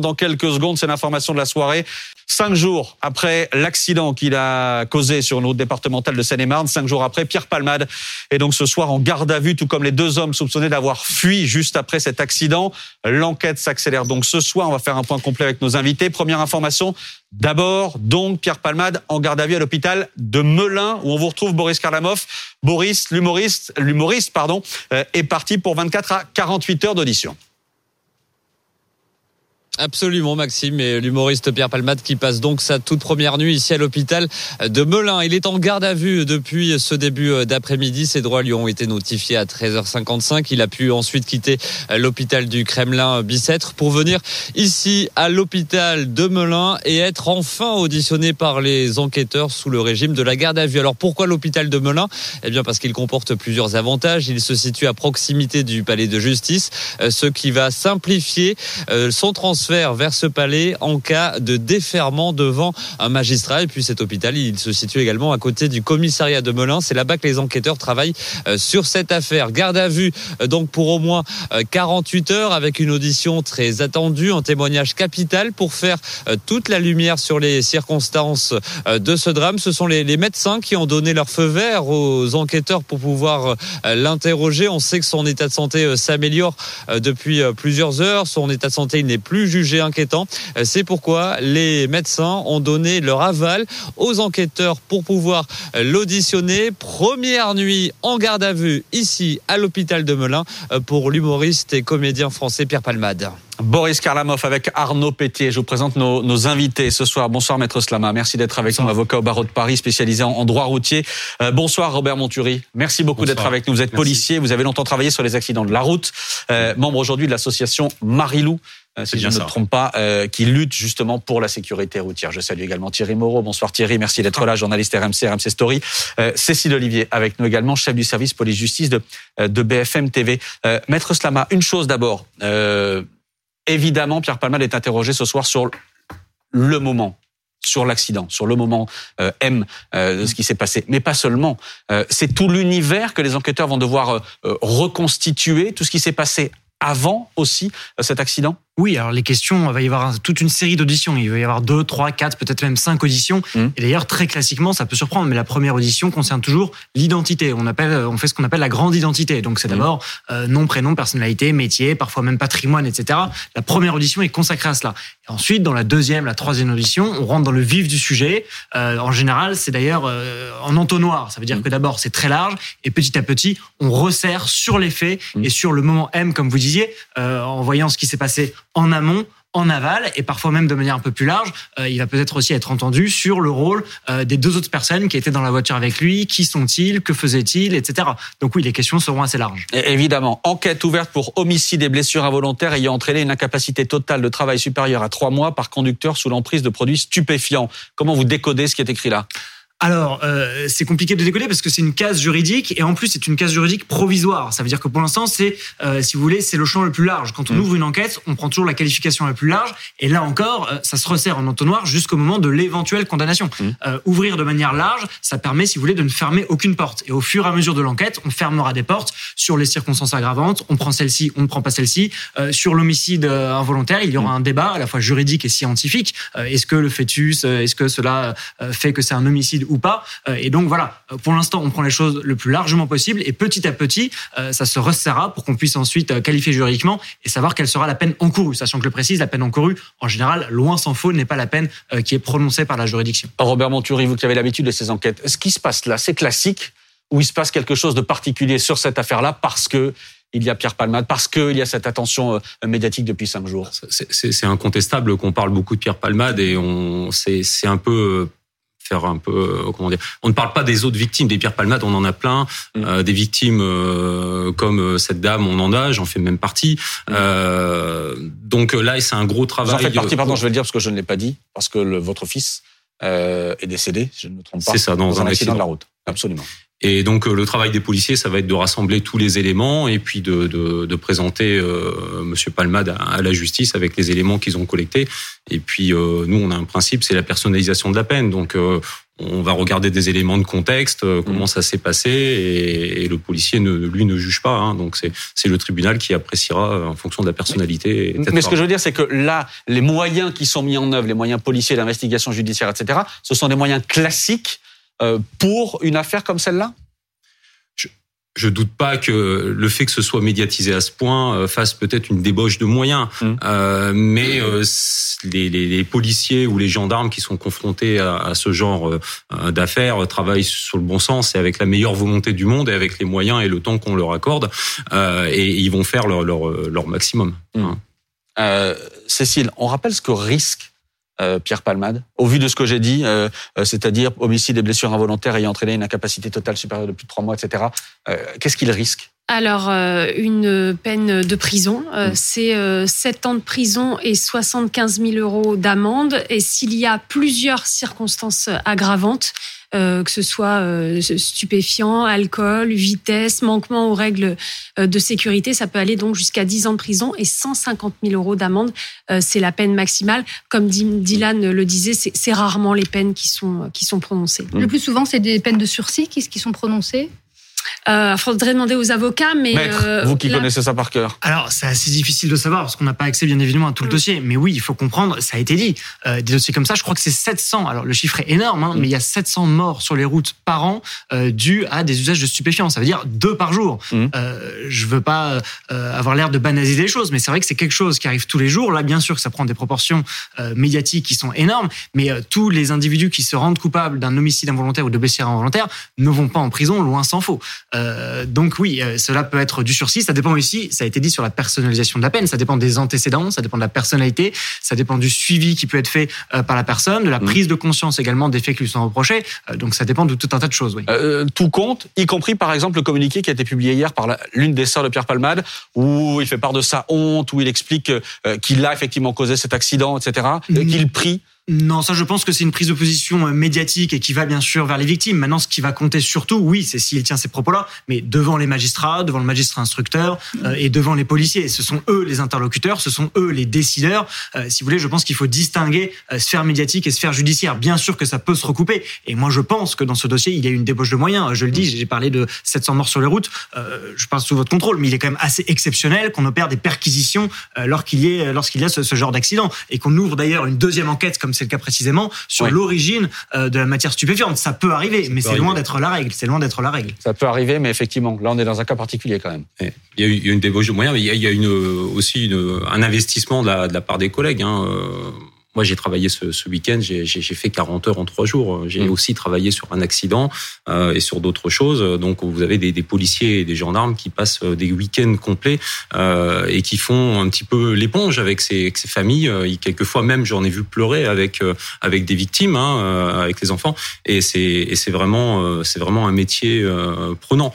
Dans quelques secondes, c'est l'information de la soirée. Cinq jours après l'accident qu'il a causé sur une route départementale de Seine-et-Marne, cinq jours après, Pierre Palmade est donc ce soir en garde à vue, tout comme les deux hommes soupçonnés d'avoir fui juste après cet accident. L'enquête s'accélère donc ce soir. On va faire un point complet avec nos invités. Première information, d'abord, donc Pierre Palmade en garde à vue à l'hôpital de Melun, où on vous retrouve Boris Karlamov. Boris, l'humoriste, l'humoriste, pardon, euh, est parti pour 24 à 48 heures d'audition. Absolument, Maxime. Et l'humoriste Pierre Palmade qui passe donc sa toute première nuit ici à l'hôpital de Melun. Il est en garde à vue depuis ce début d'après-midi. Ses droits lui ont été notifiés à 13h55. Il a pu ensuite quitter l'hôpital du Kremlin Bicêtre pour venir ici à l'hôpital de Melun et être enfin auditionné par les enquêteurs sous le régime de la garde à vue. Alors pourquoi l'hôpital de Melun? Eh bien parce qu'il comporte plusieurs avantages. Il se situe à proximité du palais de justice, ce qui va simplifier euh, son vers ce palais en cas de déferment devant un magistrat. Et puis cet hôpital, il se situe également à côté du commissariat de Melun. C'est là-bas que les enquêteurs travaillent euh, sur cette affaire. Garde à vue euh, donc pour au moins 48 euh, heures avec une audition très attendue, un témoignage capital pour faire toute la lumière sur les circonstances de ce drame. Ce sont les, médecins qui ont donné leur feu vert aux enquêteurs pour pouvoir l'interroger. On sait que son état de santé s'améliore depuis plusieurs heures. Son état de santé, il n'est plus jugé inquiétant. Euh, c'est pourquoi les médecins ont donné leur aval aux enquêteurs pour pouvoir euh, l'auditionner. Première nuit en garde à vue ici à l'hôpital de Melun euh, pour l'humoriste et comédien français Pierre Palmade. Boris Karlamov avec Arnaud Pétier. Je vous présente nos, invités ce soir. Bonsoir Maître Slama. Merci d'être avec nous, avocat au barreau de Paris, spécialisé en, droit routier. bonsoir Robert Monturi. Merci beaucoup d'être avec nous. Vous êtes policier, vous avez longtemps travaillé sur les accidents de la route. membre aujourd'hui de l'association Marilou. Euh, si je ne me trompe pas, euh, qui lutte justement pour la sécurité routière. Je salue également Thierry Moreau. Bonsoir Thierry, merci d'être là, journaliste RMC, RMC Story. Euh, Cécile Olivier avec nous également, chef du service police-justice de, de BFM TV. Maître Slama, une chose d'abord. Évidemment, Pierre Palmade est interrogé ce soir sur le moment sur l'accident, sur le moment M de ce qui s'est passé, mais pas seulement. c'est tout l'univers que les enquêteurs vont devoir reconstituer, tout ce qui s'est passé avant aussi cet accident? Oui, alors les questions, il va y avoir toute une série d'auditions. Il va y avoir deux, trois, quatre, peut-être même cinq auditions. Mmh. Et d'ailleurs, très classiquement, ça peut surprendre, mais la première audition concerne toujours l'identité. On appelle, on fait ce qu'on appelle la grande identité. Donc c'est mmh. d'abord euh, nom, prénom, personnalité, métier, parfois même patrimoine, etc. La première audition est consacrée à cela. Et ensuite, dans la deuxième, la troisième audition, on rentre dans le vif du sujet. Euh, en général, c'est d'ailleurs euh, en entonnoir. Ça veut dire mmh. que d'abord c'est très large et petit à petit, on resserre sur les faits et sur le moment M, comme vous disiez, en voyant ce qui s'est passé en amont en aval et parfois même de manière un peu plus large, euh, il va peut-être aussi être entendu sur le rôle euh, des deux autres personnes qui étaient dans la voiture avec lui, qui sont-ils, que faisaient-ils, etc. Donc oui, les questions seront assez larges. évidemment, enquête ouverte pour homicide et blessures involontaires ayant entraîné une incapacité totale de travail supérieure à trois mois par conducteur sous l'emprise de produits stupéfiants. Comment vous décodez ce qui est écrit là? Alors, euh, c'est compliqué de décoder parce que c'est une case juridique et en plus c'est une case juridique provisoire. Ça veut dire que pour l'instant, c'est, euh, si vous voulez, c'est le champ le plus large. Quand on mm. ouvre une enquête, on prend toujours la qualification la plus large et là encore, euh, ça se resserre en entonnoir jusqu'au moment de l'éventuelle condamnation. Mm. ouvrir de manière large, ça permet, si vous voulez, de ne fermer aucune porte. Et au fur et à mesure de l'enquête, on fermera des portes sur les circonstances aggravantes. On prend celle-ci, on ne prend pas celle-ci. sur l'homicide involontaire, il y aura mm. un débat à la fois juridique et scientifique. est-ce que le fœtus, est-ce que cela fait que c'est un homicide ou pas. Euh, et donc voilà, euh, pour l'instant, on prend les choses le plus largement possible et petit à petit, euh, ça se resserra pour qu'on puisse ensuite qualifier juridiquement et savoir quelle sera la peine encourue. Sachant que le précise, la peine encourue, en général, loin s'en faut, n'est pas la peine qui est prononcée par la juridiction. Robert Monturi, vous qui avez l'habitude de ces enquêtes, ce qui se passe là, c'est classique ou il se passe quelque chose de particulier sur cette affaire-là parce que il y a Pierre Palmade, parce qu'il y a cette attention médiatique depuis cinq jours? C'est incontestable qu'on parle beaucoup de Pierre Palmade et on c'est un peu faire un peu euh, comment dire. On ne parle pas des autres victimes, des Pierre Palmade, on en a plein. Mm. Euh, des victimes euh, comme cette dame, on en a, j'en fais même partie. Mm. donc là, c'est un gros travail. J'en fais partie, pardon, je vais le dire parce que je ne l'ai pas dit, parce que votre fils est décédé, je ne me trompe pas. C'est ça, dans, un, accident de la route. Absolument. Et donc le travail des policiers, ça va être de rassembler tous les éléments et puis de, de, de présenter euh, Monsieur Palmade à, la justice avec les éléments qu'ils ont collectés. Et puis euh, nous, on a un principe, c'est la personnalisation de la peine. Donc euh, on va regarder des éléments de contexte, euh, comment mm. ça s'est passé, et, le policier ne, lui ne juge pas. Hein. donc c'est le tribunal qui appréciera euh, en fonction de la personnalité. Mais ce que je veux dire, c'est que là, les moyens qui sont mis en œuvre, les moyens policiers, d'investigation judiciaire, etc., ce sont des moyens classiques euh, pour une affaire comme celle-là? Je doute pas que le fait que ce soit médiatisé à ce point euh, fasse peut-être une débauche de moyens, mmh. euh, mais euh, les, les, les, policiers ou les gendarmes qui sont confrontés à, à ce genre euh, d'affaires travaillent sur le bon sens et avec la meilleure volonté du monde et avec les moyens et le temps qu'on leur accorde, et ils vont faire leur, leur, leur maximum. Mmh. Hein. Cécile, on rappelle ce que risque euh, Pierre Palmade, au vu de ce que j'ai dit, euh, euh, c'est-à-dire homicide et blessures involontaires ayant entraîné une incapacité totale supérieure de plus de trois mois, etc. Qu'est-ce qu'il risque? Alors, une peine de prison, mmh. c'est 7 ans de prison et 75 000 euros d'amende. Et s'il y a plusieurs circonstances aggravantes, euh, que ce soit euh, stupéfiant, alcool, vitesse, manquement aux règles euh, de sécurité. Ça peut aller donc jusqu'à 10 ans de prison et 150 000 euros d'amende. c'est la peine maximale. Comme Dylan le disait, c'est rarement les peines qui sont, qui sont prononcées. Le plus souvent, c'est des peines de sursis qui, qui sont prononcées? Euh, faudrait demander aux avocats, mais euh, vous qui connaissez ça par cœur. Alors c'est assez difficile de savoir parce qu'on n'a pas accès bien évidemment à tout le mm. dossier. Mais oui, il faut comprendre, ça a été dit, euh, des dossiers comme ça, je crois que c'est 700. Alors le chiffre est énorme, hein, mm. mais il y a 700 morts sur les routes par an euh, dus à des usages de stupéfiants. Ça veut dire deux par jour. Mm. Euh, je veux pas euh, avoir l'air de banaliser les choses, mais c'est vrai que c'est quelque chose qui arrive tous les jours. Là, bien sûr que ça prend des proportions médiatiques qui sont énormes, mais tous les individus qui se rendent coupables d'un homicide involontaire ou de blessure involontaire ne vont pas en prison, loin s'en faut. Euh, donc oui, euh, cela peut être du sursis. Ça dépend aussi, ça a été dit sur la personnalisation de la peine. Ça dépend des antécédents, ça dépend de la personnalité, ça dépend du suivi qui peut être fait euh, par la personne, de la mmh. prise de conscience également des faits qui lui sont reprochés. donc ça dépend de tout un tas de choses. Oui. tout compte, y compris par exemple le communiqué qui a été publié hier par l'une des sœurs de Pierre Palmade, où il fait part de sa honte, où il explique qu'il a effectivement causé cet accident, etc., mmh. qu'il prie non, ça je pense que c'est une prise de position euh, médiatique et qui va bien sûr vers les victimes. Maintenant, ce qui va compter surtout, oui, c'est s'il tient ces propos-là, mais devant les magistrats, devant le magistrat instructeur euh, et devant les policiers. Ce sont eux les interlocuteurs, ce sont eux les décideurs. Euh, si vous voulez, je pense qu'il faut distinguer sphère médiatique et sphère judiciaire. Bien sûr que ça peut se recouper. Et moi, je pense que dans ce dossier, il y a une débauche de moyens. Je le dis, j'ai parlé de 700 morts sur les routes. je passe sous votre contrôle, mais il est quand même assez exceptionnel qu'on opère des perquisitions lorsqu'il y, a, lorsqu'il y a ce, ce genre d'accident et qu'on ouvre d'ailleurs une deuxième enquête comme c'est le cas précisément sur l'origine euh, de la matière stupéfiante. Ça peut arriver, mais c'est loin d'être la règle. C'est loin d'être la règle. Ça peut arriver, mais effectivement, là, on est dans un cas particulier quand même. Il y a, une débauche de moyens, mais il y a, une, aussi une, un investissement de la, de la part des collègues. Hein. Euh, moi, j'ai travaillé ce, ce week-end, j'ai fait 40 heures en trois jours. J'ai mmh. aussi travaillé sur un accident euh, et sur d'autres choses. Donc, vous avez des, des, policiers et des gendarmes qui passent euh, des week-ends complets euh, et qui font un petit peu l'éponge avec ces, ces familles. Et quelquefois même, j'en ai vu pleurer avec euh, avec des victimes, hein, euh, avec les enfants. Et c'est c'est vraiment c'est vraiment un métier prenant.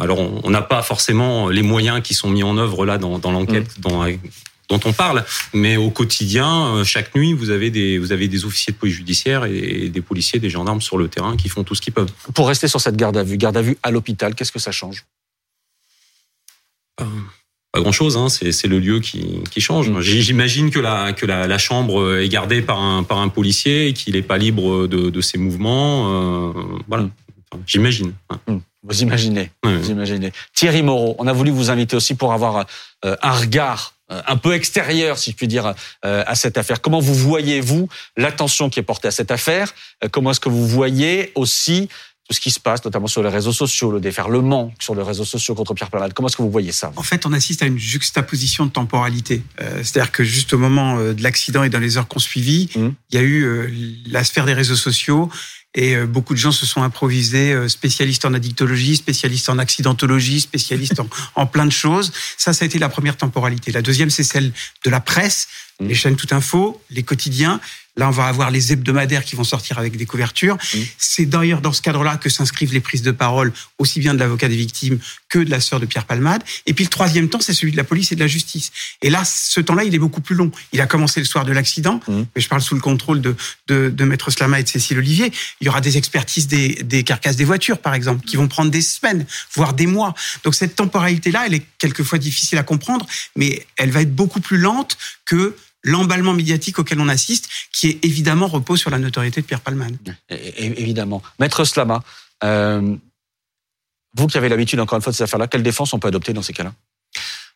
alors, on n'a pas forcément les moyens qui sont mis en œuvre là dans, dans l'enquête, mmh. dans dont on parle. Mais au quotidien, euh, chaque nuit, vous avez des, vous avez des officiers de police judiciaire et des policiers, des gendarmes sur le terrain qui font tout ce qu'ils peuvent. Pour rester sur cette garde à vue, garde à vue à l'hôpital, qu'est-ce que ça change? Pas grand chose, hein. c'est le lieu qui, qui change. Mm. J'imagine que, la, que la, la, chambre est gardée par un, par un policier et qu'il n'est pas libre de, de ses mouvements. Euh, voilà, j'imagine. Mm. Vous imaginez, vous imaginez. Thierry Moreau, on a voulu vous inviter aussi pour avoir euh, un regard euh, un peu extérieur, si je puis dire, euh, à cette affaire. Comment vous voyez-vous l'attention qui est portée à cette affaire? Comment est-ce que vous voyez aussi tout ce qui se passe, notamment sur les réseaux sociaux, le déferlement sur les réseaux sociaux contre Pierre Palmade? Comment est-ce que vous voyez ça En fait, on assiste à une juxtaposition de temporalité. C'est-à-dire que juste au moment de l'accident et dans les heures qu'on suivit, mmh. il y a eu la sphère des réseaux sociaux et euh, beaucoup de gens se sont improvisés euh, spécialistes en addictologie, spécialistes en accidentologie, spécialistes en, en, plein de choses. Ça, ça a été la première temporalité. La deuxième, c'est celle de la presse, mmh. les chaînes tout info, les quotidiens. Là, on va avoir les hebdomadaires qui vont sortir avec des couvertures. Mmh. C'est d'ailleurs dans ce cadre-là que s'inscrivent les prises de parole, aussi bien de l'avocat des victimes que de la sœur de Pierre Palmade. Et puis le troisième temps, c'est celui de la police et de la justice. Et là, ce temps-là, il est beaucoup plus long. Il a commencé le soir de l'accident, mmh. mais je parle sous le contrôle de, de, de Maître Slama et de Cécile Olivier. Il y aura des expertises des, des carcasses des voitures, par exemple, qui vont prendre des semaines, voire des mois. Donc cette temporalité-là, elle est quelquefois difficile à comprendre, mais elle va être beaucoup plus lente que l'emballement médiatique auquel on assiste, qui est évidemment repose sur la notoriété de Pierre Palman. évidemment. Maître Slama, euh, vous qui avez l'habitude encore une fois de ces affaires-là, quelle défense on peut adopter dans ces cas-là?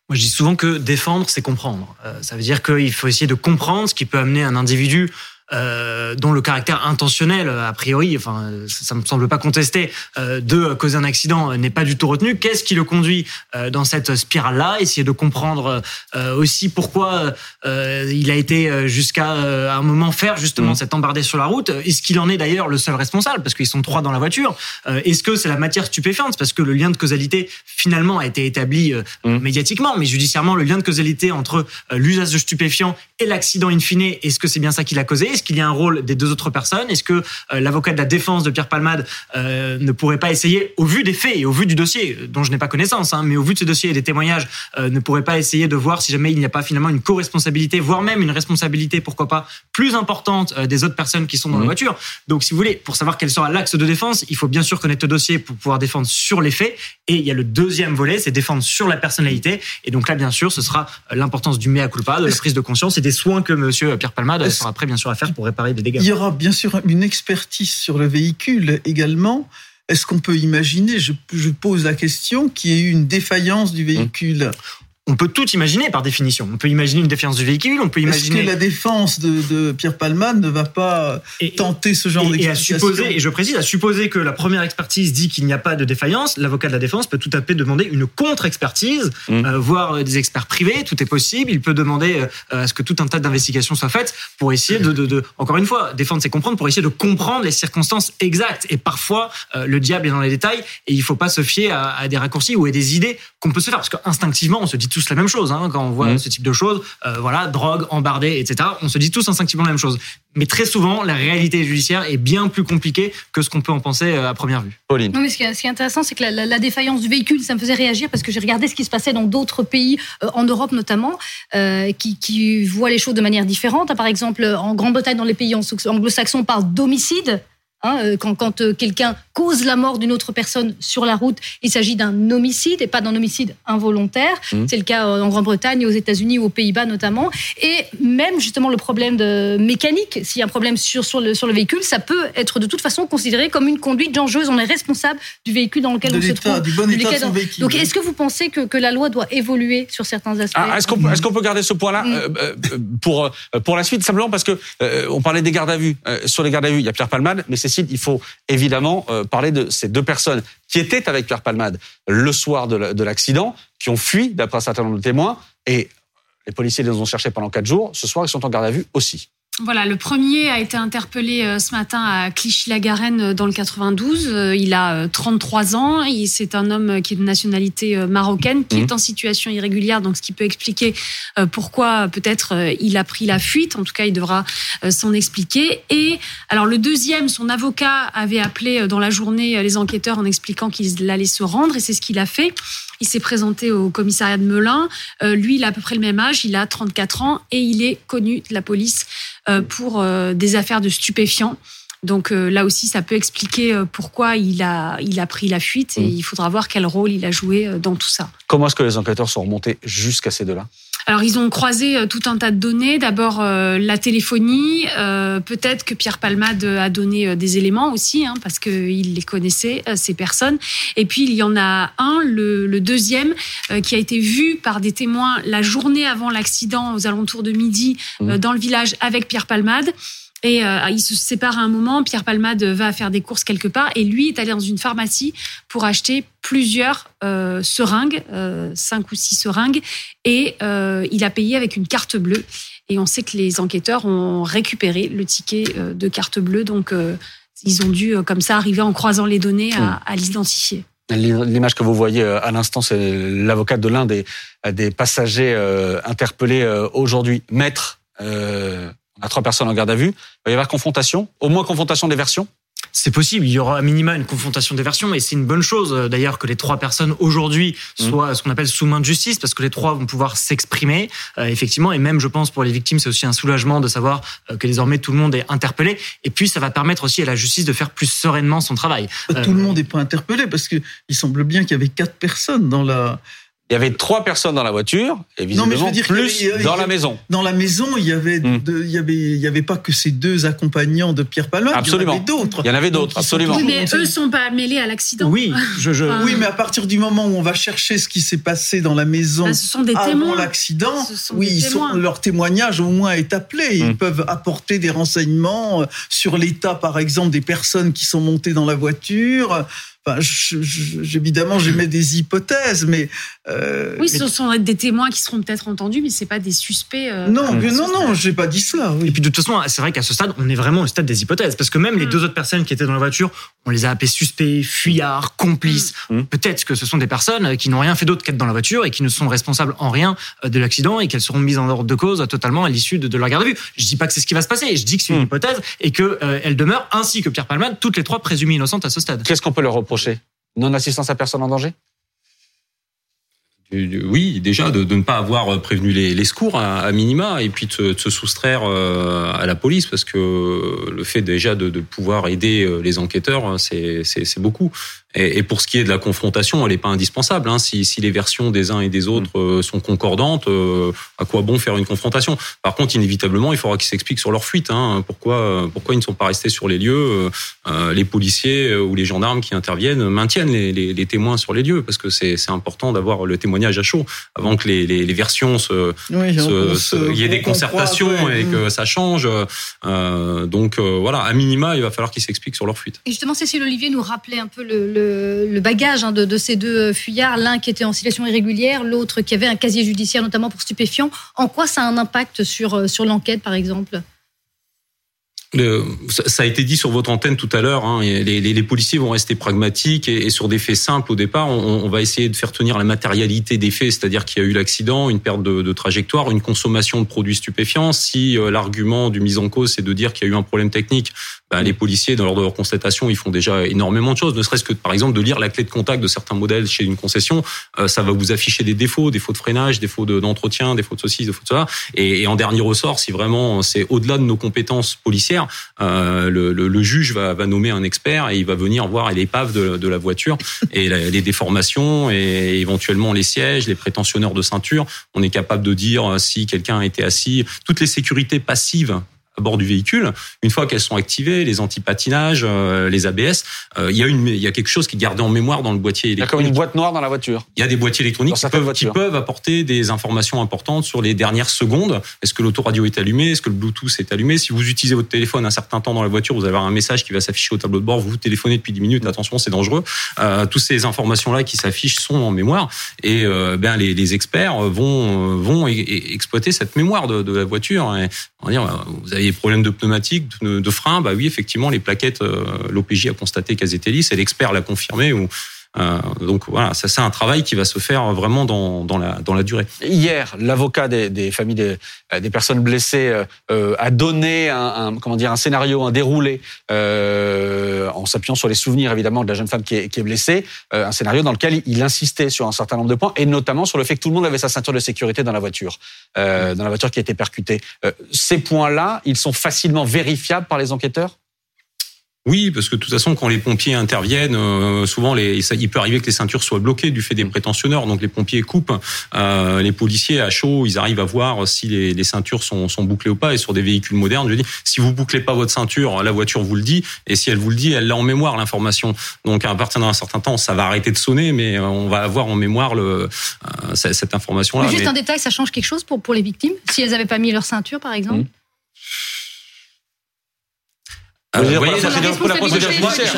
Moi, je dis souvent que défendre, c'est comprendre. Euh, ça veut dire qu'il faut essayer de comprendre ce qui peut amener un individu euh, dont le caractère intentionnel, a priori, enfin, ça me semble pas contesté, euh, de causer un accident n'est pas du tout retenu. Qu'est-ce qui le conduit euh, dans cette spirale-là? Essayer de comprendre euh, aussi pourquoi euh, il a été jusqu'à un moment faire justement mmh. cette embardée sur la route. Est-ce qu'il en est d'ailleurs le seul responsable? Parce qu'ils sont trois dans la voiture. Est-ce que c'est la matière stupéfiante? Parce que le lien de causalité finalement a été établi mmh. médiatiquement, mais judiciairement, le lien de causalité entre l'usage de stupéfiants et l'accident in fine, est-ce que c'est bien ça qui l'a causé? Est-ce qu'il y a un rôle des deux autres personnes? Est-ce que euh, l'avocat de la défense de Pierre Palmade euh, ne pourrait pas essayer, au vu des faits et au vu du dossier, dont je n'ai pas connaissance, hein, mais au vu de ce dossier et des témoignages, euh, ne pourrait pas essayer de voir si jamais il n'y a pas finalement une co-responsabilité, voire même une responsabilité, pourquoi pas, plus importante des autres personnes qui sont dans la mmh. voiture? Donc, si vous voulez, pour savoir quel sera l'axe de défense, il faut bien sûr connaître le dossier pour pouvoir défendre sur les faits. Et il y a le deuxième volet, c'est défendre sur la personnalité. Et donc là, bien sûr, ce sera l'importance du mea culpa, de la prise de conscience et des soins que Monsieur Pierre Palmade sera prêt, bien sûr, à faire pour réparer des dégâts. Il y aura bien sûr une expertise sur le véhicule également. Est-ce qu'on peut imaginer, je, je, pose la question, qu'il y ait eu une défaillance du véhicule? On peut tout imaginer par définition. On peut imaginer une défiance du véhicule, on peut imaginer. Est-ce que la défense de, Pierre Palman ne va pas tenter ce genre d'explication et, et je précise, à supposer que la première expertise dit qu'il n'y a pas de défaillance, l'avocat de la défense peut tout à fait demander une contre-expertise, mmh. euh, voire euh, des experts privés, tout est possible. Il peut demander euh, à ce que tout un tas d'investigations soient faites pour essayer de, de, encore une fois, défendre c'est comprendre, pour essayer de comprendre les circonstances exactes. Et parfois, le diable est dans les détails et il ne faut pas se fier à, à, des raccourcis ou à des idées qu'on peut se faire. Parce qu'instinctivement, on se dit tous la même chose hein, quand on voit mmh. ce type de choses. Euh, voilà, drogue, embardée, etc. On se dit tous instinctivement la même chose. Mais très souvent, la réalité judiciaire est bien plus compliquée que ce qu'on peut en penser euh, à première vue. Pauline. Non, mais ce qui est, intéressant, c'est que la, défaillance du véhicule, ça me faisait réagir parce que j'ai regardé ce qui se passait dans d'autres pays, euh, en Europe notamment, qui, qui, voient les choses de manière différente. Par exemple, en Grande-Bretagne, dans les pays anglo-saxons, on parle d'homicide. Hein, euh, quand, quand euh, quelqu'un cause la mort d'une autre personne sur la route, il s'agit d'un homicide et pas d'un homicide involontaire. Mmh. C'est le cas euh, en Grande-Bretagne, aux États-Unis ou aux Pays-Bas notamment. Et même justement le problème de mécanique, s'il y a un problème sur, sur, le, sur le véhicule, ça peut être de toute façon considéré comme une conduite dangereuse. On est responsable du véhicule dans lequel on se trouve. Du bon état de son véhicule. Donc est-ce que vous pensez que, que, la loi doit évoluer sur certains aspects? Ah, Est-ce qu'on est peut garder ce point-là mmh. pour, pour la suite, simplement parce que on parlait des gardes à vue. sur les gardes à vue, il y a Pierre Palman, mais Il faut évidemment euh, parler de ces deux personnes qui étaient avec Pierre Palmade le soir de l'accident, qui ont fui d'après un certain nombre de témoins, et les policiers les ont cherchés pendant quatre jours. Ce soir, ils sont en garde à vue aussi. Voilà, le premier a été interpellé euh, ce matin à Clichy-la-Garenne euh, dans le 92. Euh, il a 33 ans. C'est un homme qui est de nationalité marocaine, qui est mmh. en situation irrégulière, donc ce qui peut expliquer pourquoi peut-être il a pris la fuite. En tout cas, il devra s'en expliquer. Et alors le deuxième, son avocat avait appelé dans la journée les enquêteurs en expliquant qu'il allait se rendre, et c'est ce qu'il a fait. Il s'est présenté au commissariat de Melun. lui, il a à peu près le même âge, il a 34 ans et il est connu de la police pour euh, des affaires de stupéfiants. Donc euh, là aussi, ça peut expliquer pourquoi il a, il a pris la fuite et mm. il faudra voir quel rôle il a joué dans tout ça. Comment est-ce que les enquêteurs sont remontés jusqu'à ces deux-là? Alors ils ont croisé tout un tas de données. D'abord la téléphonie. Peut-être que Pierre Palmade a donné des éléments aussi, hein, parce qu'il les connaissait ces personnes. Et puis il y en a un, le, le deuxième, qui a été vu par des témoins la journée avant l'accident, aux alentours de midi, mmh. dans le village avec Pierre Palmade. Et euh, ils se séparent à un moment. Pierre Palmade va faire des courses quelque part et lui est allé dans une pharmacie pour acheter plusieurs euh, seringues, euh, cinq ou six seringues, et il a payé avec une carte bleue. Et on sait que les enquêteurs ont récupéré le ticket de carte bleue, donc ils ont dû comme ça arriver en croisant les données à, à l'identifier. L'image que vous voyez à l'instant, c'est l'avocat de l'un des, des passagers interpellés aujourd'hui. Maître, on a trois personnes en garde à vue. Il va y avoir confrontation, au moins confrontation des versions c'est possible. Il y aura à minima une confrontation des versions et c'est une bonne chose euh, d'ailleurs que les trois personnes aujourd'hui mmh. soient ce qu'on appelle sous main de justice parce que les trois vont pouvoir s'exprimer euh, effectivement et même je pense pour les victimes c'est aussi un soulagement de savoir euh, que désormais tout le monde est interpellé et puis ça va permettre aussi à la justice de faire plus sereinement son travail. Tout le monde n'est pas interpellé parce que il semble bien qu'il y avait quatre personnes dans la il y avait trois personnes dans la voiture et visiblement Non, mais je veux dire plus avait- dans la maison. Dans la maison, il y avait, Hmm. de- il y avait, il y avait pas que ces deux accompagnants de Pierre Palmade. Absolument. Il y en avait d'autres. Il y en avait d'autres, Donc, ils sont absolument. Oui, mais eux sont pas mêlés à l'accident. Oui, je, je-. Oui, mais à partir du moment où on va chercher ce qui s'est passé dans la maison Bah, ce sont des avant témoins. l'accident, oui, ils sont, leur témoignage au moins est appelé. Ils Mm. peuvent apporter des renseignements euh, sur l'état, par exemple, des personnes qui sont montées dans la voiture. Enfin, je- je- évidemment, j'émets des hypothèses, mais euh, Oui, mais- ce sont des témoins qui seront peut-être entendus, mais c'est pas des suspects. euh, non, mais non, non, j'ai pas dit cela. Et puis de toute façon, c'est vrai qu'à ce stade, on est vraiment au stade des hypothèses. Parce que même les Mm. deux autres personnes qui étaient dans la voiture, on les a appelés suspects, fuyards, complices. Mm. Peut-être que ce sont des personnes qui n'ont rien fait d'autre qu'être dans la voiture et qui ne sont responsables en rien euh, de l'accident et qu'elles seront mises en ordre de cause euh, totalement à l'issue de, de leur garde à vue. Je dis pas que c'est ce qui va se passer, je dis que c'est une Mm. hypothèse et que euh, elle demeure, ainsi que Pierre Palman, toutes les trois présumées innocentes à ce stade. Qu'est-ce qu'on peut leur reprocher? Non-assistance à personne en danger? Oui, déjà de, ne pas avoir prévenu les, secours à, à minima et puis de, se- soustraire euh, à la police parce que le fait déjà de, pouvoir aider euh, les enquêteurs, c'est- c'est beaucoup. Et, et pour ce qui est de la confrontation, elle n'est pas indispensable. Hein. Si, si les versions des uns et des autres euh, sont concordantes, euh, à quoi bon faire une confrontation? Par contre, inévitablement, il faudra qu'ils s'expliquent sur leur fuite. Hein. Pourquoi, euh, pourquoi ils ne sont pas restés sur les lieux euh, Les policiers ou les gendarmes qui interviennent maintiennent les, les, les témoins sur les lieux parce que c'est important d'avoir le témoignage à chaud avant que les, les, les versions se, Oui, se- se- se- il y ait des concertations ouais. et que ça change. Euh, donc euh, voilà, à minima, il va falloir qu'ils s'expliquent sur leur fuite. Et justement, Cécile Olivier nous rappelait un peu le, le- le bagage hein, de, de ces deux fuyards, l'un qui était en situation irrégulière, l'autre qui avait un casier judiciaire notamment pour stupéfiants. En quoi ça a un impact sur, euh, sur l'enquête, par exemple? Ça ça a été dit sur votre antenne tout à l'heure. Hein, les, policiers vont rester pragmatiques et, sur des faits simples au départ, on, va essayer de faire tenir la matérialité des faits, c'est-à-dire qu'il y a eu l'accident, une perte de, trajectoire, une consommation de produits stupéfiants. Si euh, l'argument du mise en cause c'est de dire qu'il y a eu un problème technique, ben, les policiers, dans l'ordre de leur constatation, ils font déjà énormément de choses. Ne serait-ce que par exemple de lire la clé de contact de certains modèles chez une concession, euh, ça va vous afficher des défauts, défauts de freinage, défauts de- d'entretien, défauts de ceci, défauts de cela. Et, et en dernier ressort, si vraiment c'est au-delà de nos compétences policières, euh, le, juge va, nommer un expert et il va venir voir l'épave de, la voiture et les déformations et éventuellement les sièges, les prétentionneurs de ceinture. On est capable de dire si quelqu'un a été assis, toutes les sécurités passives à bord du véhicule, une fois qu'elles sont activées, les antipatinages, euh, les ABS, euh, il y a une, il y a quelque chose qui est gardé en mémoire dans le boîtier Il y a comme électronique. une boîte noire dans la voiture. Il y a des boîtiers électroniques qui peuvent, qui voitures. peuvent apporter des informations importantes sur les dernières secondes. Est-ce que l'autoradio est allumé? Est-ce que le Bluetooth est allumé? Si vous utilisez votre téléphone un certain temps dans la voiture, vous allez avoir un message qui va s'afficher au tableau de bord. Vous vous téléphonez depuis 10 minutes, attention, c'est dangereux. Euh, toutes ces informations-là qui s'affichent sont en mémoire et euh, ben les, les experts vont vont e- e- exploiter cette mémoire de, de la voiture. Et on va dire, vous avez des problèmes de pneumatique, de, de frein, bah oui, effectivement, les plaquettes, euh, l'OPJ a constaté qu'elles étaient lisses et l'expert l'a confirmé. Donc voilà, ça c'est un travail qui va se faire vraiment dans, dans, la, dans la durée. Hier, l'avocat des, des familles des, euh, des personnes blessées euh, euh, a donné un, comment dire un scénario, un déroulé euh, en s'appuyant sur les souvenirs évidemment de la jeune femme qui est, qui est blessée, euh, un scénario dans lequel il, insistait sur un certain nombre de points et notamment sur le fait que tout le monde avait sa ceinture de sécurité dans la voiture, euh, dans la voiture qui a été percutée. Euh, ces points-là, ils sont facilement vérifiables par les enquêteurs? Oui, parce que de toute façon, quand les pompiers interviennent, euh, souvent, les, ça, il peut arriver que les ceintures soient bloquées du fait des prétentionneurs. Donc, les pompiers coupent. Euh, les policiers, à chaud, ils arrivent à voir si les, les ceintures sont, sont bouclées ou pas. Et sur des véhicules modernes, je dis, si vous bouclez pas votre ceinture, la voiture vous le dit. Et si elle vous le dit, elle l'a en mémoire l'information. Donc, à partir d'un certain temps, ça va arrêter de sonner, mais euh, on va avoir en mémoire le, euh, cette information-là. Mais Juste Mais- un détail, ça change quelque chose pour, pour les victimes? Si elles n'avaient pas mis leur ceinture, par exemple? Euh, Vous voyez, la procédure- judiciaire.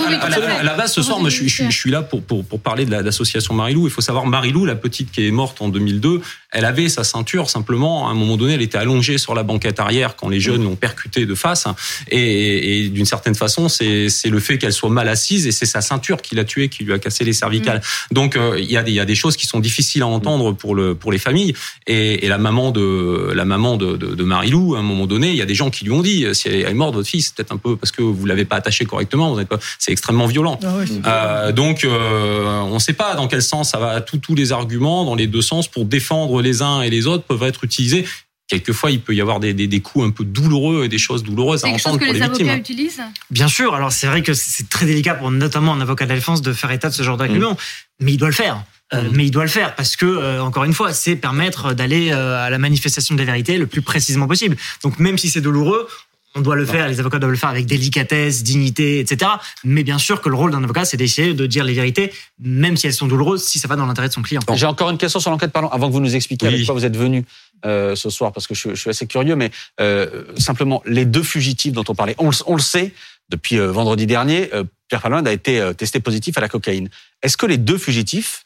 À la- base, ce soir, moi, je, suis- là pour, pour, pour parler de la- de l'association Marilou. Il faut savoir, Marilou, la petite qui est morte en 2002, elle avait sa ceinture. Simplement, à un moment donné, elle était allongée sur la banquette arrière quand les jeunes l'ont percutée de face. Et, et d'une certaine façon, c'est le fait qu'elle soit mal assise et c'est sa ceinture qui l'a tuée, qui lui a cassé les cervicales. Donc, euh, il y, a des- y a des choses qui sont difficiles à entendre pour, le, pour les familles. Et, et la maman de la maman de, de, de Marilou, à un moment donné, il y a des gens qui lui ont dit si elle est morte, votre fille, c'est peut-être un peu parce que vous l'avez pas attachée correctement. Vous n'êtes pas. C'est extrêmement violent. Ah ouais, Euh, donc, euh, on ne sait pas dans quel sens ça va. Tous tous les arguments dans les deux sens pour défendre les uns et les autres peuvent être utilisés. Quelquefois, il peut y avoir des, des, des coups un peu douloureux et des choses douloureuses à entendre que pour les les victimes. avocats utilisent Bien sûr, alors c'est vrai que c'est très délicat pour notamment un avocat de la défense de faire état de ce genre d'argument, mais il doit le faire. mmh. mais il doit le faire parce que, encore une fois, c'est permettre d'aller à la manifestation de la vérité le plus précisément possible. Donc même si c'est douloureux, on doit le faire, les avocats doivent le faire avec délicatesse, dignité, etc. Mais bien sûr que le rôle d'un avocat, c'est d'essayer de dire les vérités, même si elles sont douloureuses, si ça va dans l'intérêt de son client. J'ai encore une question sur l'enquête, pardon, avant que vous nous expliquiez avec quoi vous êtes venu euh, ce soir, parce que je, suis assez curieux, mais euh, simplement, les deux fugitifs dont on parlait, on, le sait, depuis euh, vendredi dernier, Pierre Palmade a été testé positif à la cocaïne. Est-ce que les deux fugitifs,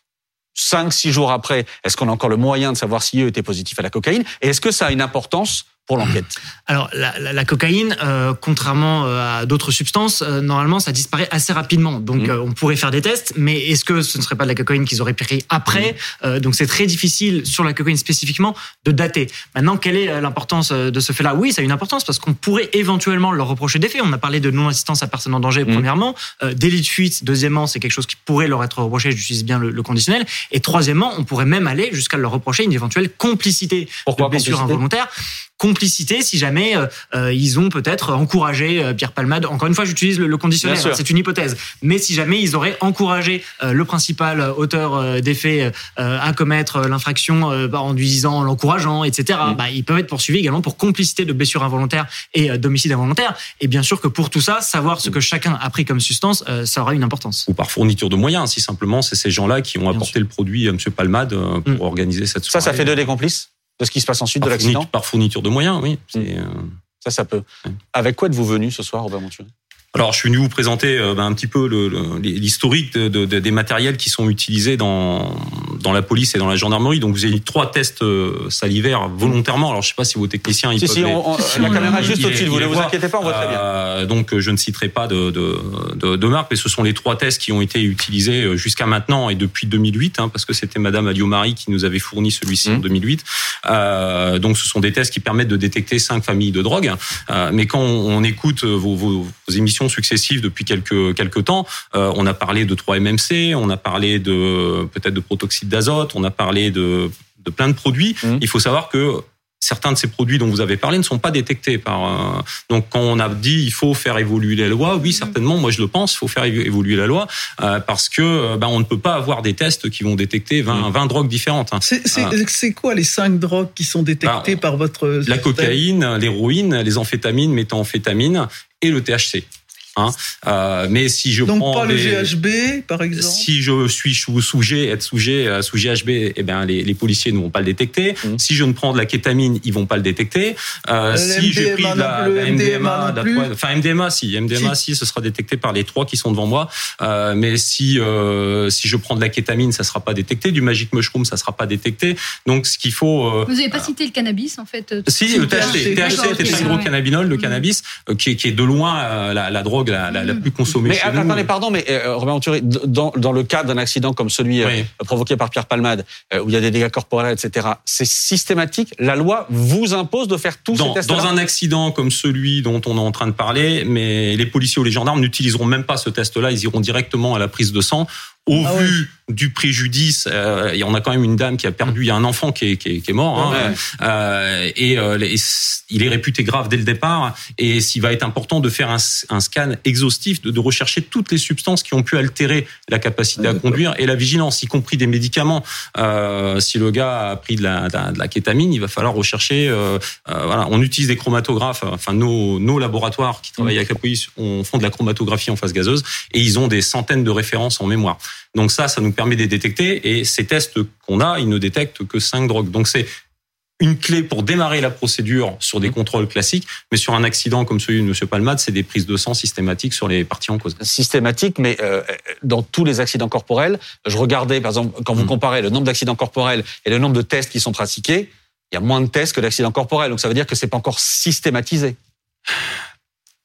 cinq, six jours après, est-ce qu'on a encore le moyen de savoir si eux étaient positifs à la cocaïne? Et est-ce que ça a une importance pour l'enquête Alors, la, la, la cocaïne, euh, contrairement euh, à d'autres substances, euh, normalement, ça disparaît assez rapidement. Donc, mmh. on pourrait faire des tests, mais est-ce que ce ne serait pas de la cocaïne qu'ils auraient pris après mmh. Donc, c'est très difficile sur la cocaïne spécifiquement de dater. Maintenant, quelle est l'importance de ce fait-là? Oui, ça a une importance parce qu'on pourrait éventuellement leur reprocher des faits. On a parlé de non-assistance à personne en danger, mmh. premièrement. délit de fuite, deuxièmement, c'est quelque chose qui pourrait leur être reproché, j'utilise bien le, le, conditionnel. Et troisièmement, on pourrait même aller jusqu'à leur reprocher une éventuelle complicité Pourquoi de blessure involontaire complicité si jamais euh, euh, ils ont peut-être encouragé euh, Pierre Palmade. Encore une fois, j'utilise le, conditionnel, c'est une hypothèse. Mais si jamais ils auraient encouragé le principal auteur des faits à commettre l'infraction bah, en lui disant, en l'encourageant, etc., mm. bah, ils peuvent être poursuivis également pour complicité de blessure involontaire et d'homicide involontaire. Et bien sûr que pour tout ça, savoir ce que chacun a pris comme substance, ça aura une importance. Ou par fourniture de moyens, si simplement c'est ces gens-là qui ont apporté le produit à M. Palmade pour mm. organiser cette soirée. Ça, ça fait deux des complices de ce qui se passe ensuite de l'accident Par fourniture de moyens, oui. Hmm. Euh, ça, ça peut. Avec quoi êtes-vous venu ce soir, Robert Monturin alors, je suis venu vous présenter euh, ben, un petit peu l'historique de, de, des matériels qui sont utilisés dans, dans la police et dans la gendarmerie. Donc, vous avez eu trois tests euh, salivaires volontairement. Alors, je ne sais pas si vos techniciens... Ils si, si, la caméra est juste au-dessus de vous. Ne vous inquiétez pas, on voit très bien. Euh, donc, je ne citerai pas de, de, de, marque, mais ce sont les trois tests qui ont été utilisés jusqu'à maintenant et depuis 2008, hein, parce que c'était Madame Adio-Marie qui nous avait fourni celui-ci en 2008. Mmh. donc, ce sont des tests qui permettent de détecter cinq familles de drogue. mais quand on, on écoute vos, vos, vos émissions successives depuis quelques quelques temps. Euh, on a parlé de 3-MMC, on a parlé de peut-être de protoxyde d'azote, on a parlé de de plein de produits. Mmh. Il faut savoir que certains de ces produits dont vous avez parlé ne sont pas détectés par. Euh, donc quand on a dit il faut faire évoluer la loi, oui certainement, moi je le pense, il faut faire évoluer la loi euh, parce que ben, on ne peut pas avoir des tests qui vont détecter 20, 20 mmh. drogues différentes. Hein. C'est quoi les cinq drogues qui sont détectées ben, par votre La cocaïne, l'héroïne, les amphétamines, méthamphétamines et le THC. Hein. Euh, mais si je donc prends pas le GHB par exemple. Si je suis sous G, être sous G, euh, sous GHB, eh ben les, les policiers ne vont pas le détecter. Mmh. Si je ne prends de la kétamine, ils vont pas le détecter. Euh, si j'ai pris de la, la MDMA, enfin MDMA, si MDMA, si. ce sera détecté par les trois qui sont devant moi. Euh, mais si euh, si je prends de la kétamine, ça sera pas détecté. Du magic mushroom, ça sera pas détecté. Donc ce qu'il faut. Euh, Vous n'avez pas cité le cannabis en fait. Si le THC, THC, c'est l'hydrocannabinol, le cannabis, qui est, de loin la, la drogue la, la, la, plus consommée mais chez attendez, pardon, mais euh, Robert Antury, dans, dans le cas d'un accident comme celui euh, provoqué par Pierre Palmade, euh, où il y a des dégâts corporels, etc., c'est systématique. La loi vous impose de faire tous dans, ces tests. Dans un accident comme celui dont on est en train de parler, mais les policiers ou les gendarmes n'utiliseront même pas ce test-là. Ils iront directement à la prise de sang au ah vu du préjudice, euh, il y en a quand même une dame qui a perdu, il y a un enfant qui est, qui est, qui est mort, hein, euh, et, euh, il est réputé grave dès le départ. Et s'il va être important de faire un, un scan exhaustif, de, de, rechercher toutes les substances qui ont pu altérer la capacité à conduire et la vigilance, y compris des médicaments. Euh, si le gars a pris de la, de la kétamine, il va falloir rechercher. Euh, euh, voilà, on utilise des chromatographes. Enfin, nos, nos laboratoires qui travaillent avec la police on font de la chromatographie en phase gazeuse et ils ont des centaines de références en mémoire. Donc ça, ça nous permet de les détecter. Et ces tests qu'on a, ils ne détectent que 5 drogues. Donc c'est une clé pour démarrer la procédure sur des contrôles classiques, mais sur un accident comme celui de M. Palmade, c'est des prises de sang systématiques sur les parties en cause. Systématiques, mais euh, dans tous les accidents corporels, je regardais, par exemple, quand vous mmh. comparez le nombre d'accidents corporels et le nombre de tests qui sont pratiqués, il y a moins de tests que d'accidents corporels. Donc ça veut dire que c'est pas encore systématisé.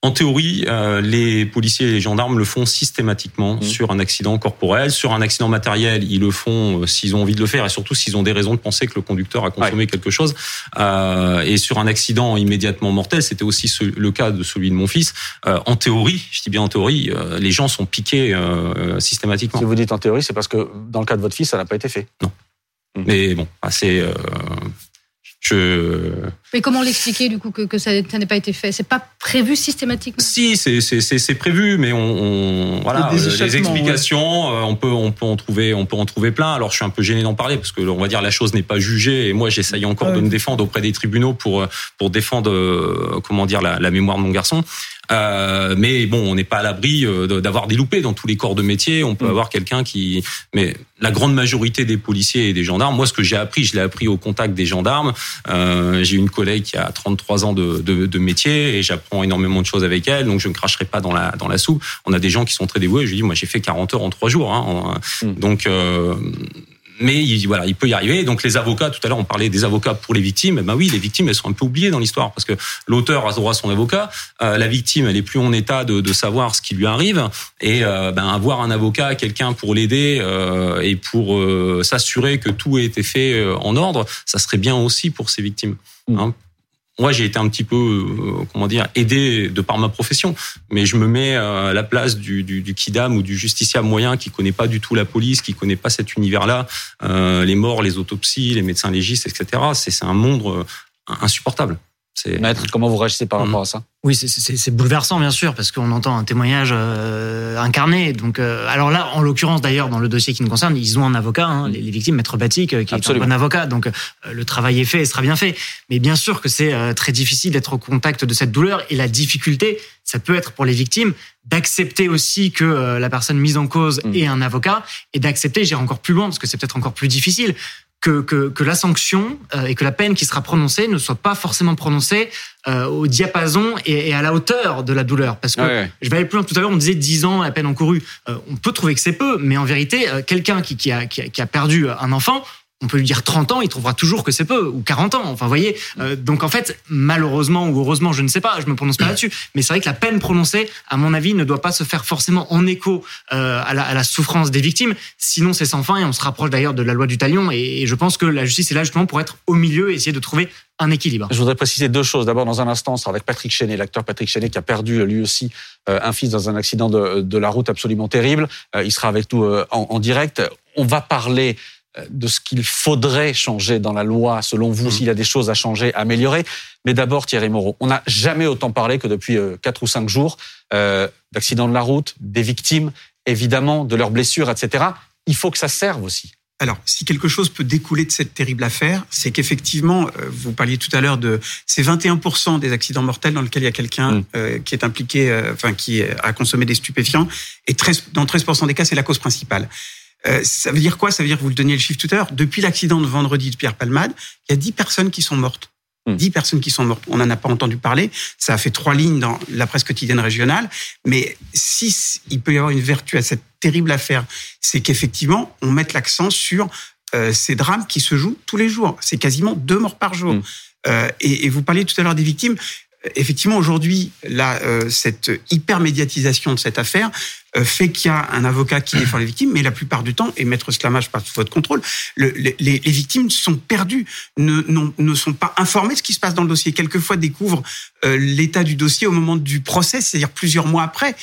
En théorie, euh, les policiers et les gendarmes le font systématiquement mmh. sur un accident corporel, sur un accident matériel, ils le font euh, s'ils ont envie de le faire et surtout s'ils ont des raisons de penser que le conducteur a consommé quelque chose. Euh, et sur un accident immédiatement mortel, c'était aussi le cas de celui de mon fils. Euh, en théorie, je dis bien en théorie, euh, les gens sont piqués euh, systématiquement. Si vous dites en théorie, c'est parce que dans le cas de votre fils, ça n'a pas été fait. Non. Mmh. Mais bon, c'est Je... Mais comment l'expliquer du coup que, que ça, ça n'ait pas été fait? C'est pas prévu systématiquement? Si, c'est prévu, mais on, on voilà, les explications, ouais. on peut on peut en trouver on peut en trouver plein. Alors je suis un peu gêné d'en parler parce que on va dire la chose n'est pas jugée et moi j'essaye encore ouais. de me défendre auprès des tribunaux pour pour défendre comment dire la, la mémoire de mon garçon. Euh, mais bon, on n'est pas à l'abri euh, d'avoir des loupés dans tous les corps de métier. On peut mmh. avoir quelqu'un qui, mais la grande majorité des policiers et des gendarmes, moi, ce que j'ai appris, je l'ai appris au contact des gendarmes. Euh, j'ai une collègue qui a 33 ans de, de, de métier et j'apprends énormément de choses avec elle, donc je ne cracherai pas dans la dans la soupe. On a des gens qui sont très dévoués. Je lui dis, moi, j'ai fait 40 heures en trois jours. Hein, mmh. Donc euh, mais il, voilà, il peut y arriver. Donc les avocats, tout à l'heure on parlait des avocats pour les victimes. Eh ben oui, les victimes elles sont un peu oubliées dans l'histoire parce que l'auteur a droit à son avocat, euh, la victime elle est plus en état de, de savoir ce qui lui arrive et euh, ben avoir un avocat, quelqu'un pour l'aider euh, et pour euh, s'assurer que tout a été fait euh, en ordre, ça serait bien aussi pour ces victimes. Hein moi j'ai été un petit peu euh, comment dire aidé de par ma profession mais je me mets à la place du, du, du kidam ou du justiciable moyen qui connaît pas du tout la police qui connaît pas cet univers là euh, les morts les autopsies les médecins légistes etc c'est un monde euh, insupportable Maître, comment vous réagissez par rapport à ça? Oui, c'est bouleversant, bien sûr, parce qu'on entend un témoignage euh, incarné. Donc, euh, alors là, en l'occurrence, d'ailleurs, dans le dossier qui nous concerne, ils ont un avocat, hein, les, les, victimes, Maître Batik, qui Absolument. est un bon avocat. Donc, euh, le travail est fait et sera bien fait. Mais bien sûr que c'est euh, très difficile d'être au contact de cette douleur. Et la difficulté, ça peut être pour les victimes d'accepter aussi que euh, la personne mise en cause mmh. ait un avocat et d'accepter, j'irai encore plus loin, parce que c'est peut-être encore plus difficile, que, que, que, la sanction euh, et que la peine qui sera prononcée ne soit pas forcément prononcée euh, au diapason et, et, à la hauteur de la douleur. Parce que, ouais. je vais aller plus loin, tout à l'heure on disait 10 ans la peine encourue. Euh, on peut trouver que c'est peu, mais en vérité, euh, quelqu'un qui, qui, a, qui, a, qui a perdu un enfant, on peut lui dire 30 ans, il trouvera toujours que c'est peu, ou 40 ans. Enfin, vous voyez. Euh, donc, en fait, malheureusement ou heureusement, je ne sais pas, je me prononce pas là-dessus. Mais c'est vrai que la peine prononcée, à mon avis, ne doit pas se faire forcément en écho euh, à, la, à, la, souffrance des victimes. Sinon, c'est sans fin et on se rapproche d'ailleurs de la loi du talion. Et, et, je pense que la justice est là justement pour être au milieu et essayer de trouver un équilibre. Je voudrais préciser deux choses. D'abord, dans un instant, on sera avec Patrick Chenet, l'acteur Patrick Chenet, qui a perdu lui aussi euh, un fils dans un accident de, de la route absolument terrible. Euh, il sera avec nous euh, en, en direct. On va parler de ce qu'il faudrait changer dans la loi, selon vous, mmh. s'il y a des choses à changer, à améliorer. Mais d'abord, Thierry Moreau, on n'a jamais autant parlé que depuis euh, quatre ou cinq jours euh, d'accidents de la route, des victimes, évidemment, de leurs blessures, etc. Il faut que ça serve aussi. Alors, si quelque chose peut découler de cette terrible affaire, c'est qu'effectivement, euh, vous parliez tout à l'heure de ces 21% des accidents mortels dans lesquels il y a quelqu'un mmh. euh, qui est impliqué, euh, enfin qui a consommé des stupéfiants, et 13, dans 13% des cas, c'est la cause principale. Euh, ça veut dire quoi? Ça veut dire, vous le donniez le chiffre tout à l'heure, depuis l'accident de vendredi de Pierre Palmade, il y a 10 personnes qui sont mortes. 10 mmh. personnes qui sont mortes. On n'en a pas entendu parler. Ça a fait trois lignes dans la presse quotidienne régionale. Mais si il peut y avoir une vertu à cette terrible affaire, c'est qu'effectivement, on mette l'accent sur euh, ces drames qui se jouent tous les jours. C'est quasiment deux morts par jour. Mmh. Euh, et, et, vous parliez tout à l'heure des victimes effectivement, aujourd'hui, là, euh, cette hyper-médiatisation de cette affaire euh, fait qu'il y a un avocat qui défend les victimes, mais la plupart du temps, et Maître Sclamage pas sous votre contrôle, le, les, les, victimes sont perdues, ne, ne, ne, sont pas informées de ce qui se passe dans le dossier. Quelquefois découvrent euh, l'état du dossier au moment du procès, c'est-à-dire plusieurs mois après.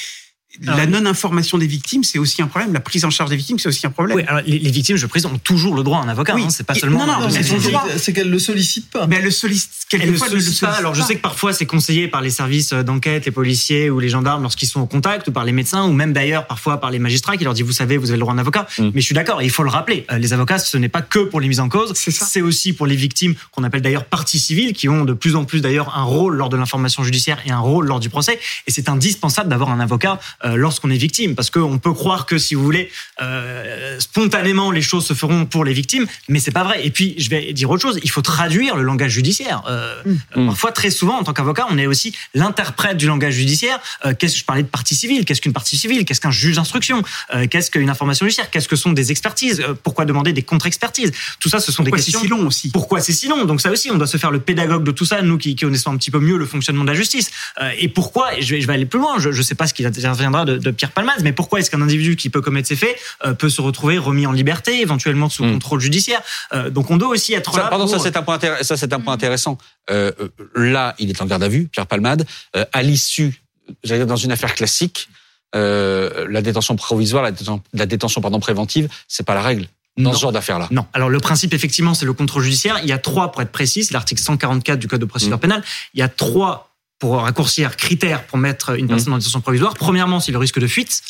Alors, la non-information des victimes, c'est aussi un problème. La prise en charge des victimes, c'est aussi un problème. Oui, alors les, les, victimes, je précise, ont toujours le droit à un avocat. Oui. Hein, c'est pas seulement. Non, non, c'est son droit. C'est qu'elle le sollicite pas. Mais elle le sollicite. Elle le sollicite pas. Alors, je sais que parfois, c'est conseillé par les services d'enquête, les policiers ou les gendarmes lorsqu'ils sont au contact, ou par les médecins, ou même d'ailleurs parfois par les magistrats qui leur disent, vous savez, vous avez le droit à un avocat. Mm. Mais je suis d'accord, il faut le rappeler. Les avocats, ce n'est pas que pour les mises en cause. C'est aussi pour les victimes qu'on appelle d'ailleurs parties civiles, qui ont de plus en plus d'ailleurs un rôle lors de l'information judiciaire et un rôle lors du procès. Et c'est indispensable d'avoir un avocat euh, lorsqu'on est victime. Parce qu'on peut croire que si vous voulez euh, spontanément les choses se feront pour les victimes mais c'est pas vrai. Et puis je vais dire autre chose. Il faut traduire le langage judiciaire. Euh, mmh. parfois très souvent en tant qu'avocat on est aussi l'interprète du langage judiciaire. Euh, qu'est-ce je parlais de partie civile. Qu'est-ce qu'une partie civile? Qu'est-ce qu'un juge d'instruction? Euh, qu'est-ce qu'une information judiciaire? Qu'est-ce que sont des expertises? Euh, pourquoi demander des contre-expertises? Tout ça ce sont pourquoi des questions si long aussi? Pourquoi c'est si long? Donc ça aussi on doit se faire le pédagogue de tout ça nous qui, qui connaissons un petit peu mieux le fonctionnement de la justice. Euh, et pourquoi et je vais, je vais aller plus loin je, je sais pas ce qui interviendra de, de Pierre Palma mais pourquoi est-ce qu'un individu qui peut commettre ces faits euh, peut se retrouver remis en liberté, éventuellement sous mmh. contrôle judiciaire euh, Donc on doit aussi être ça, là. Pardon, pour... ça c'est un point, ça c'est un point intéressant. Euh, là, il est en garde à vue, Pierre Palmade, à l'issue, j'allais dire dans une affaire classique. La détention provisoire, la détention, la détention pardon, préventive, c'est pas la règle. dans ce genre d'affaires-là Non. Alors le principe, effectivement, c'est le contrôle judiciaire. Il y a trois, pour être précis, c'est l'article 144 du Code de procédure mmh. pénale. Il y a trois pour raccourcir critères pour mettre une personne mmh. en détention provisoire. Premièrement, c'est le risque de fuite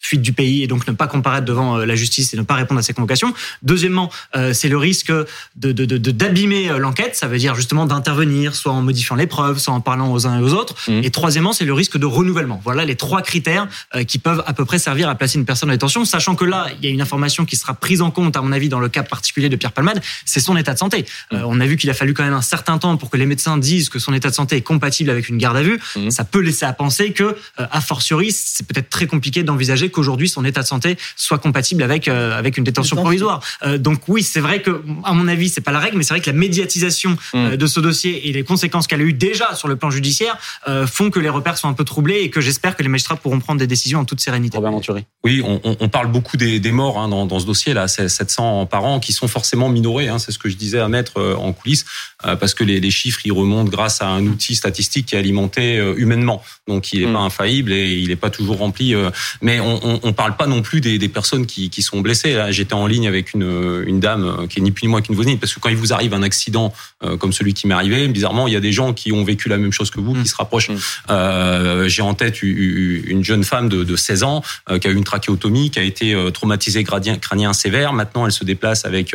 fuite du pays et donc ne pas comparaître devant euh, la justice et ne pas répondre à ces convocations. Deuxièmement, euh, c'est le risque de d'abîmer euh, l'enquête, ça veut dire justement d'intervenir, soit en modifiant les preuves, soit en parlant aux uns et aux autres. Mmh. Et troisièmement, c'est le risque de renouvellement. Voilà les trois critères qui peuvent à peu près servir à placer une personne en détention, sachant que là, il y a une information qui sera prise en compte, à mon avis, dans le cas particulier de Pierre Palmade, c'est son état de santé. Mmh. on a vu qu'il a fallu quand même un certain temps pour que les médecins disent que son état de santé est compatible avec une garde à vue. Mmh. Ça peut laisser à penser que, a fortiori, c'est peut-être très compliqué d'envisager qu'aujourd'hui son état de santé soit compatible avec euh, avec une détention provisoire. Euh, donc oui, c'est vrai que à mon avis, c'est pas la règle, mais c'est vrai que la médiatisation euh, mm. de ce dossier et les conséquences qu'elle a eu déjà sur le plan judiciaire font que les repères sont un peu troublés et que j'espère que les magistrats pourront prendre des décisions en toute sérénité. Robert Oui, on, on, parle beaucoup des, des morts hein, dans, dans, ce dossier là, 700 par an qui sont forcément minorés. Hein, c'est ce que je disais à mettre en coulisses parce que les, les, chiffres ils remontent grâce à un outil statistique qui est alimenté humainement, donc il n'est mm. pas infaillible et il n'est pas toujours rempli. mais on, on parle pas non plus des, des personnes qui, qui, sont blessées. J'étais en ligne avec une, une dame qui est ni plus ni moins qu'une voisine, parce que quand il vous arrive un accident euh, comme celui qui m'est arrivé, bizarrement, il y a des gens qui ont vécu la même chose que vous, qui mmh. se rapprochent. Mmh. Euh, J'ai en tête une jeune femme de, de 16 ans euh, qui a eu une trachéotomie, qui a été euh, traumatisée gradien, crânien sévère. Maintenant, elle se déplace avec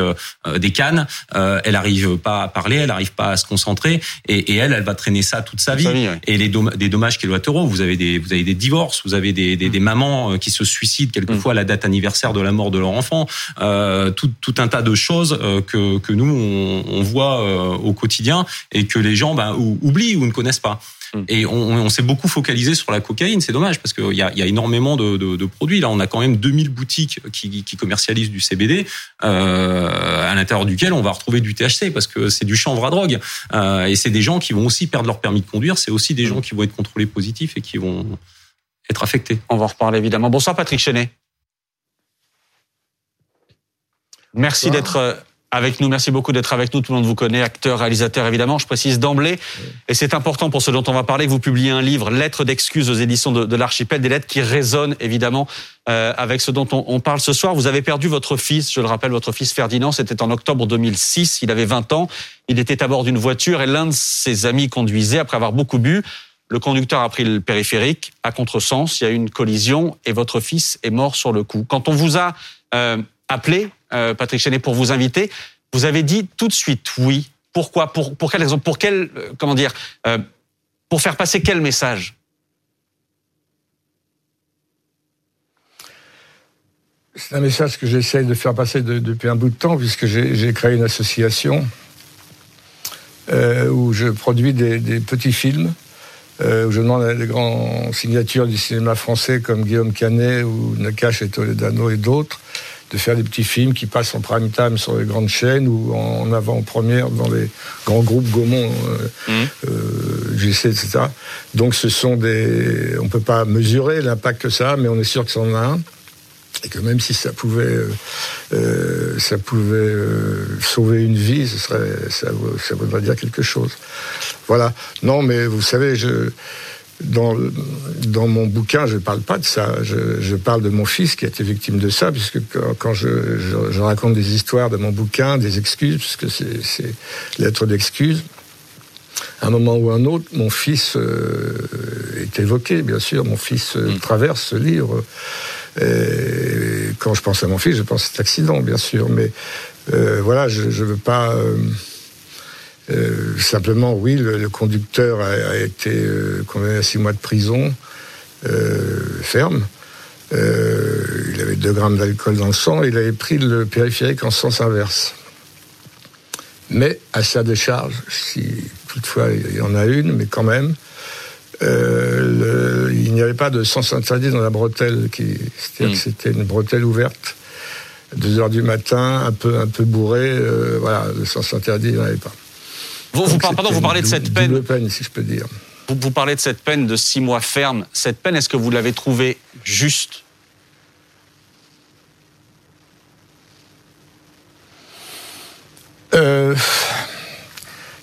des cannes. elle arrive pas à parler, elle arrive pas à se concentrer, et, et elle, elle va traîner ça toute sa vie. Et les des dommages collatéraux, vous avez des, vous avez des divorces, vous avez des, des, des mamans qui se suicident quelquefois la date anniversaire de la mort de leur enfant, euh, tout, tout, un tas de choses euh, que, que nous on, on voit euh, au quotidien et que les gens ben, oublient ou ne connaissent pas. Mm. Et on, on s'est beaucoup focalisé sur la cocaïne. C'est dommage parce qu'il y a, y a énormément de, de, de, produits. Là, on a quand même 2000 boutiques qui, qui commercialisent du CBD, euh, à l'intérieur duquel on va retrouver du THC parce que c'est du chanvre à drogue. Euh, et c'est des gens qui vont aussi perdre leur permis de conduire. C'est aussi des mm. gens qui vont être contrôlés positifs et qui vont être affectés. On va en reparler évidemment. Bonsoir Patrick Chenet. Merci d'être euh, avec nous. Merci beaucoup d'être avec nous. Tout le monde vous connaît, acteur, réalisateur évidemment. Je précise d'emblée, et c'est important pour ce dont on va parler, que vous publiez un livre, Lettres d'excuses aux éditions de, l'Archipel, des lettres qui résonnent évidemment euh, avec ce dont on, parle ce soir. Vous avez perdu votre fils, je le rappelle, votre fils Ferdinand, c'était en octobre 2006, il avait 20 ans, il était à bord d'une voiture et l'un de ses amis conduisait après avoir beaucoup bu. Le conducteur a pris le périphérique à contresens, il y a eu une collision et votre fils est mort sur le coup. Quand on vous a euh, appelé, euh, Patrick Chenet, pour vous inviter, vous avez dit tout de suite oui. Pourquoi? Pour, pour quelle raison? Pour quel euh, comment dire Pour faire passer quel message? C'est un message que j'essaye de faire passer depuis un bout de temps, puisque j'ai créé une association où je produis des petits films je demande à des grands signatures du cinéma français comme Guillaume Canet ou Nakache et Toledano et d'autres de faire des petits films qui passent en prime time sur les grandes chaînes ou en avant-première dans les grands groupes Gaumont, euh, mmh. euh, GC, etc. Donc ce sont des... On peut pas mesurer l'impact que ça a, mais on est sûr que ça en a un et que même si ça pouvait, euh, euh ça pouvait euh, sauver une vie, ce serait, ça, ça, voudrait dire quelque chose. Voilà. Non, mais vous savez, je, dans, dans mon bouquin, je ne parle pas de ça. Je, je, parle de mon fils qui a été victime de ça, puisque quand, je, je, je, raconte des histoires de mon bouquin, des excuses, puisque c'est lettres d'excuses, à un moment ou un autre, mon fils euh, est évoqué, bien sûr. Mon fils euh, mm. traverse ce livre. Et quand je pense à mon fils, je pense à cet accident, bien sûr. Mais euh, voilà, je ne veux pas. Euh, euh, simplement, oui, le, conducteur a, été condamné à six mois de prison ferme. il avait 2 grammes d'alcool dans le sang. Il avait pris le périphérique en sens inverse. Mais à sa décharge, si toutefois il y en a une, mais quand même, euh, il n'y avait pas de sens interdit dans la bretelle, c'est-à-dire que hmm. c'était une bretelle ouverte. 2 heures du matin, un peu, un peu bourré, euh, voilà, le sens interdit, il n'y en avait pas. Vous, vous, pardon, vous parlez de cette peine. peine, si je peux dire. Vous, vous parlez de cette peine de six mois ferme. Cette peine, est-ce que vous l'avez trouvée juste? Euh,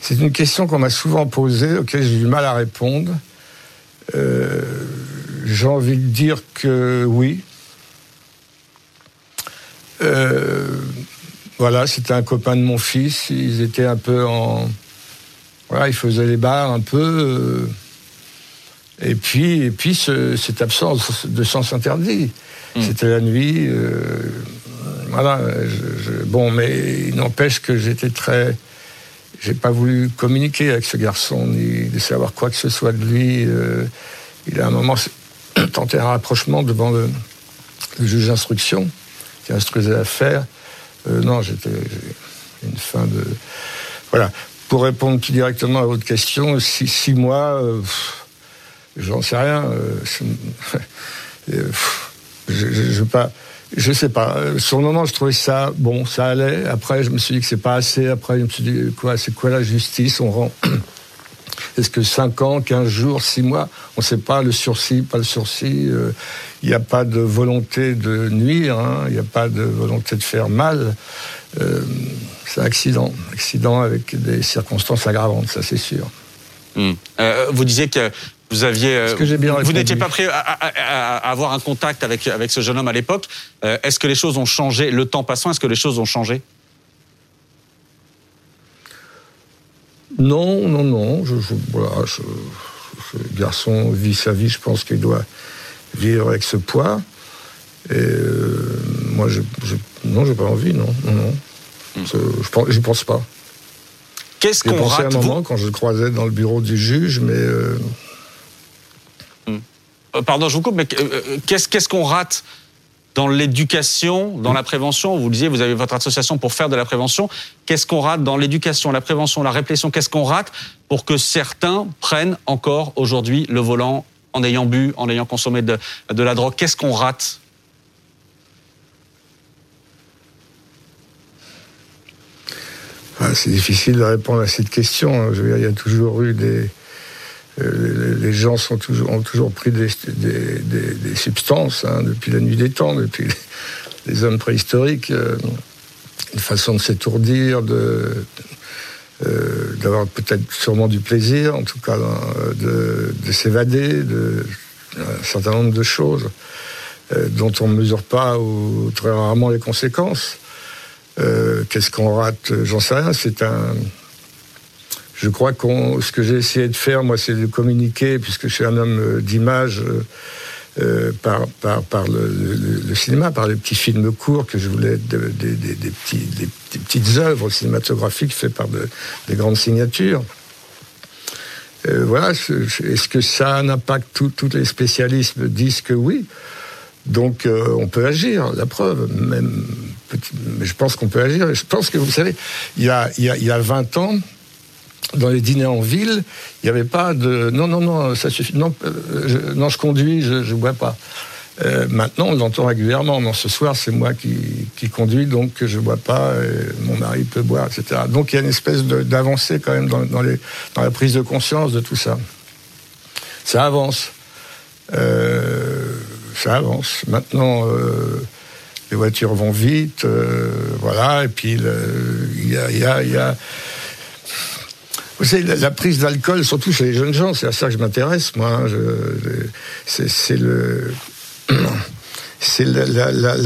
C'est une question qu'on m'a souvent posée, auquel j'ai du mal à répondre. Euh, j'ai envie de dire que oui. Euh, voilà, c'était un copain de mon fils. Ils étaient un peu en. Voilà, ils faisaient les bars un peu. Euh, et puis, et puis cette absence de sens interdit. Hmm. C'était la nuit. Euh, voilà. bon, mais il n'empêche que j'étais très. J'ai pas voulu communiquer avec ce garçon, ni de savoir quoi que ce soit de lui. Euh, il a un moment tenté un rapprochement devant le, juge d'instruction qui instruisait l'affaire. Non, j'étais une fin de. Voilà. Pour répondre directement à votre question, six, mois, euh, j'en sais rien. Euh, je, je, pas. Je sais pas. Sur le moment, je trouvais ça bon, ça allait. Après, je me suis dit que c'est pas assez. Après, je me suis dit quoi, c'est quoi la justice? On rend est-ce que 5 ans, 15 jours, 6 mois? On ne sait pas, le sursis, pas le sursis. Il euh, n'y a pas de volonté de nuire, hein. il n'y a pas de volonté de faire mal. Euh, c'est un accident. Accident avec des circonstances aggravantes, ça c'est sûr. Hmm. Euh, vous disiez que vous aviez, que bien vous n'étiez pas prêt à, avoir un contact avec avec ce jeune homme à l'époque. Est-ce que les choses ont changé le temps passant Est-ce que les choses ont changé? Non, non, non. Je, voilà, ce garçon vit sa vie, je pense qu'il doit vivre avec ce poids. Et euh, moi, je, je, non, j'ai pas envie, non, non, non. Je pense, pense pas. Qu'est-ce qu'on rate à un moment quand je le croisais dans le bureau du juge, mais. Euh, hmm. euh, pardon, je vous coupe, mais qu'est-ce qu'on rate dans l'éducation, dans la prévention, vous le disiez, vous avez votre association pour faire de la prévention. Qu'est-ce qu'on rate dans l'éducation, la prévention, la réflexion Qu'est-ce qu'on rate pour que certains prennent encore aujourd'hui le volant en ayant bu, en ayant consommé de, la drogue? Qu'est-ce qu'on rate ah, C'est difficile de répondre à cette question. Je veux dire, il y a toujours eu des, euh, les gens ont toujours pris des, substances hein, depuis la nuit des temps, depuis les, hommes préhistoriques. Euh, une façon de s'étourdir, euh, d'avoir peut-être sûrement du plaisir, en tout cas de, s'évader, de un certain nombre de choses dont on ne mesure pas ou très rarement les conséquences. Qu'est-ce qu'on rate J'en sais rien. C'est un je crois que ce que j'ai essayé de faire, moi, c'est de communiquer, puisque je suis un homme euh, d'image, euh, euh, par, par, par le, cinéma, par les petits films courts que je voulais, des, petits, des, petites œuvres cinématographiques faites par des grandes signatures. voilà, est-ce que ça a un impact Tous les spécialistes disent que oui. Donc on peut agir, la preuve, même, je pense qu'on peut agir. Je pense que, vous savez, il y a, il y a, il y a 20 ans, dans les dîners en ville, il n'y avait pas de non, non, non, ça suffit. Non, euh, je, conduis, je ne bois pas. Euh, maintenant, on l'entend régulièrement. Non, ce soir, c'est moi qui, qui, conduis, donc je ne bois pas, mon mari peut boire, etc. Donc il y a une espèce d'avancée quand même dans, dans, la prise de conscience de tout ça. Ça avance. Euh, ça avance. Maintenant, les voitures vont vite, euh, voilà, et puis il y a, y a, y a vous savez, la, prise d'alcool, surtout chez les jeunes gens, c'est à ça que je m'intéresse, moi. Hein. c'est le. C'est la, la,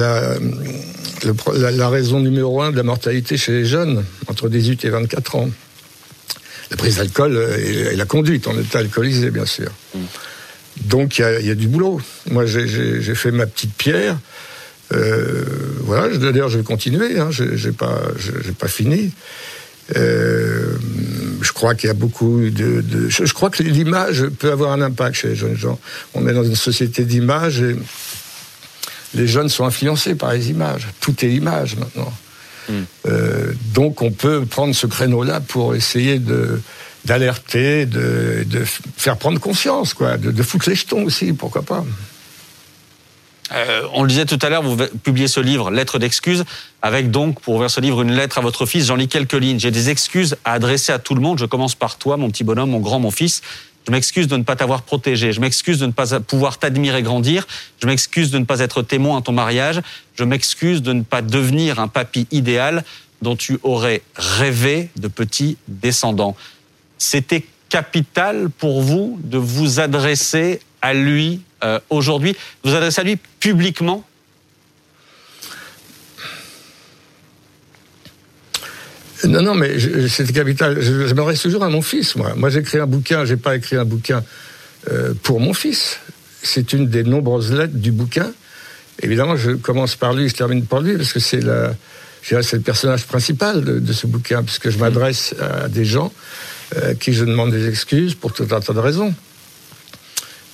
la, raison numéro un de la mortalité chez les jeunes, entre 18 et 24 ans. La prise d'alcool et, la conduite en état alcoolisé, bien sûr. Mm. Donc il y, a, du boulot. Moi, j'ai fait ma petite pierre. Euh, voilà, d'ailleurs, je vais continuer. Hein, j'ai pas, pas fini. Euh, je crois qu'il y a beaucoup de, je, crois que l'image peut avoir un impact chez les jeunes gens. On est dans une société d'image et les jeunes sont influencés par les images. Tout est image maintenant. Hmm. Euh, donc on peut prendre ce créneau-là pour essayer de d'alerter, de, de, faire prendre conscience, quoi, de, de foutre les jetons aussi, pourquoi pas. Euh, on le disait tout à l'heure, vous publiez ce livre, Lettre d'excuses, avec donc, pour ouvrir ce livre, une lettre à votre fils. J'en lis quelques lignes. J'ai des excuses à adresser à tout le monde. Je commence par toi, mon petit bonhomme, mon grand, mon fils. Je m'excuse de ne pas t'avoir protégé. Je m'excuse de ne pas pouvoir t'admirer grandir. Je m'excuse de ne pas être témoin à ton mariage. Je m'excuse de ne pas devenir un papy idéal dont tu aurais rêvé de petits descendants. C'était capital pour vous de vous adresser à lui euh, aujourd'hui, vous adressez à lui publiquement Non, non, mais c'était capital. Je, m'adresse toujours à mon fils, moi. Moi, j'ai écrit un bouquin, j'ai pas écrit un bouquin euh, pour mon fils. C'est une des nombreuses lettres du bouquin. Évidemment, je commence par lui, je termine par lui, parce que c'est la, c'est le personnage principal de, de, ce bouquin, puisque je m'adresse à des gens euh, qui je demande des excuses pour tout un tas de raisons.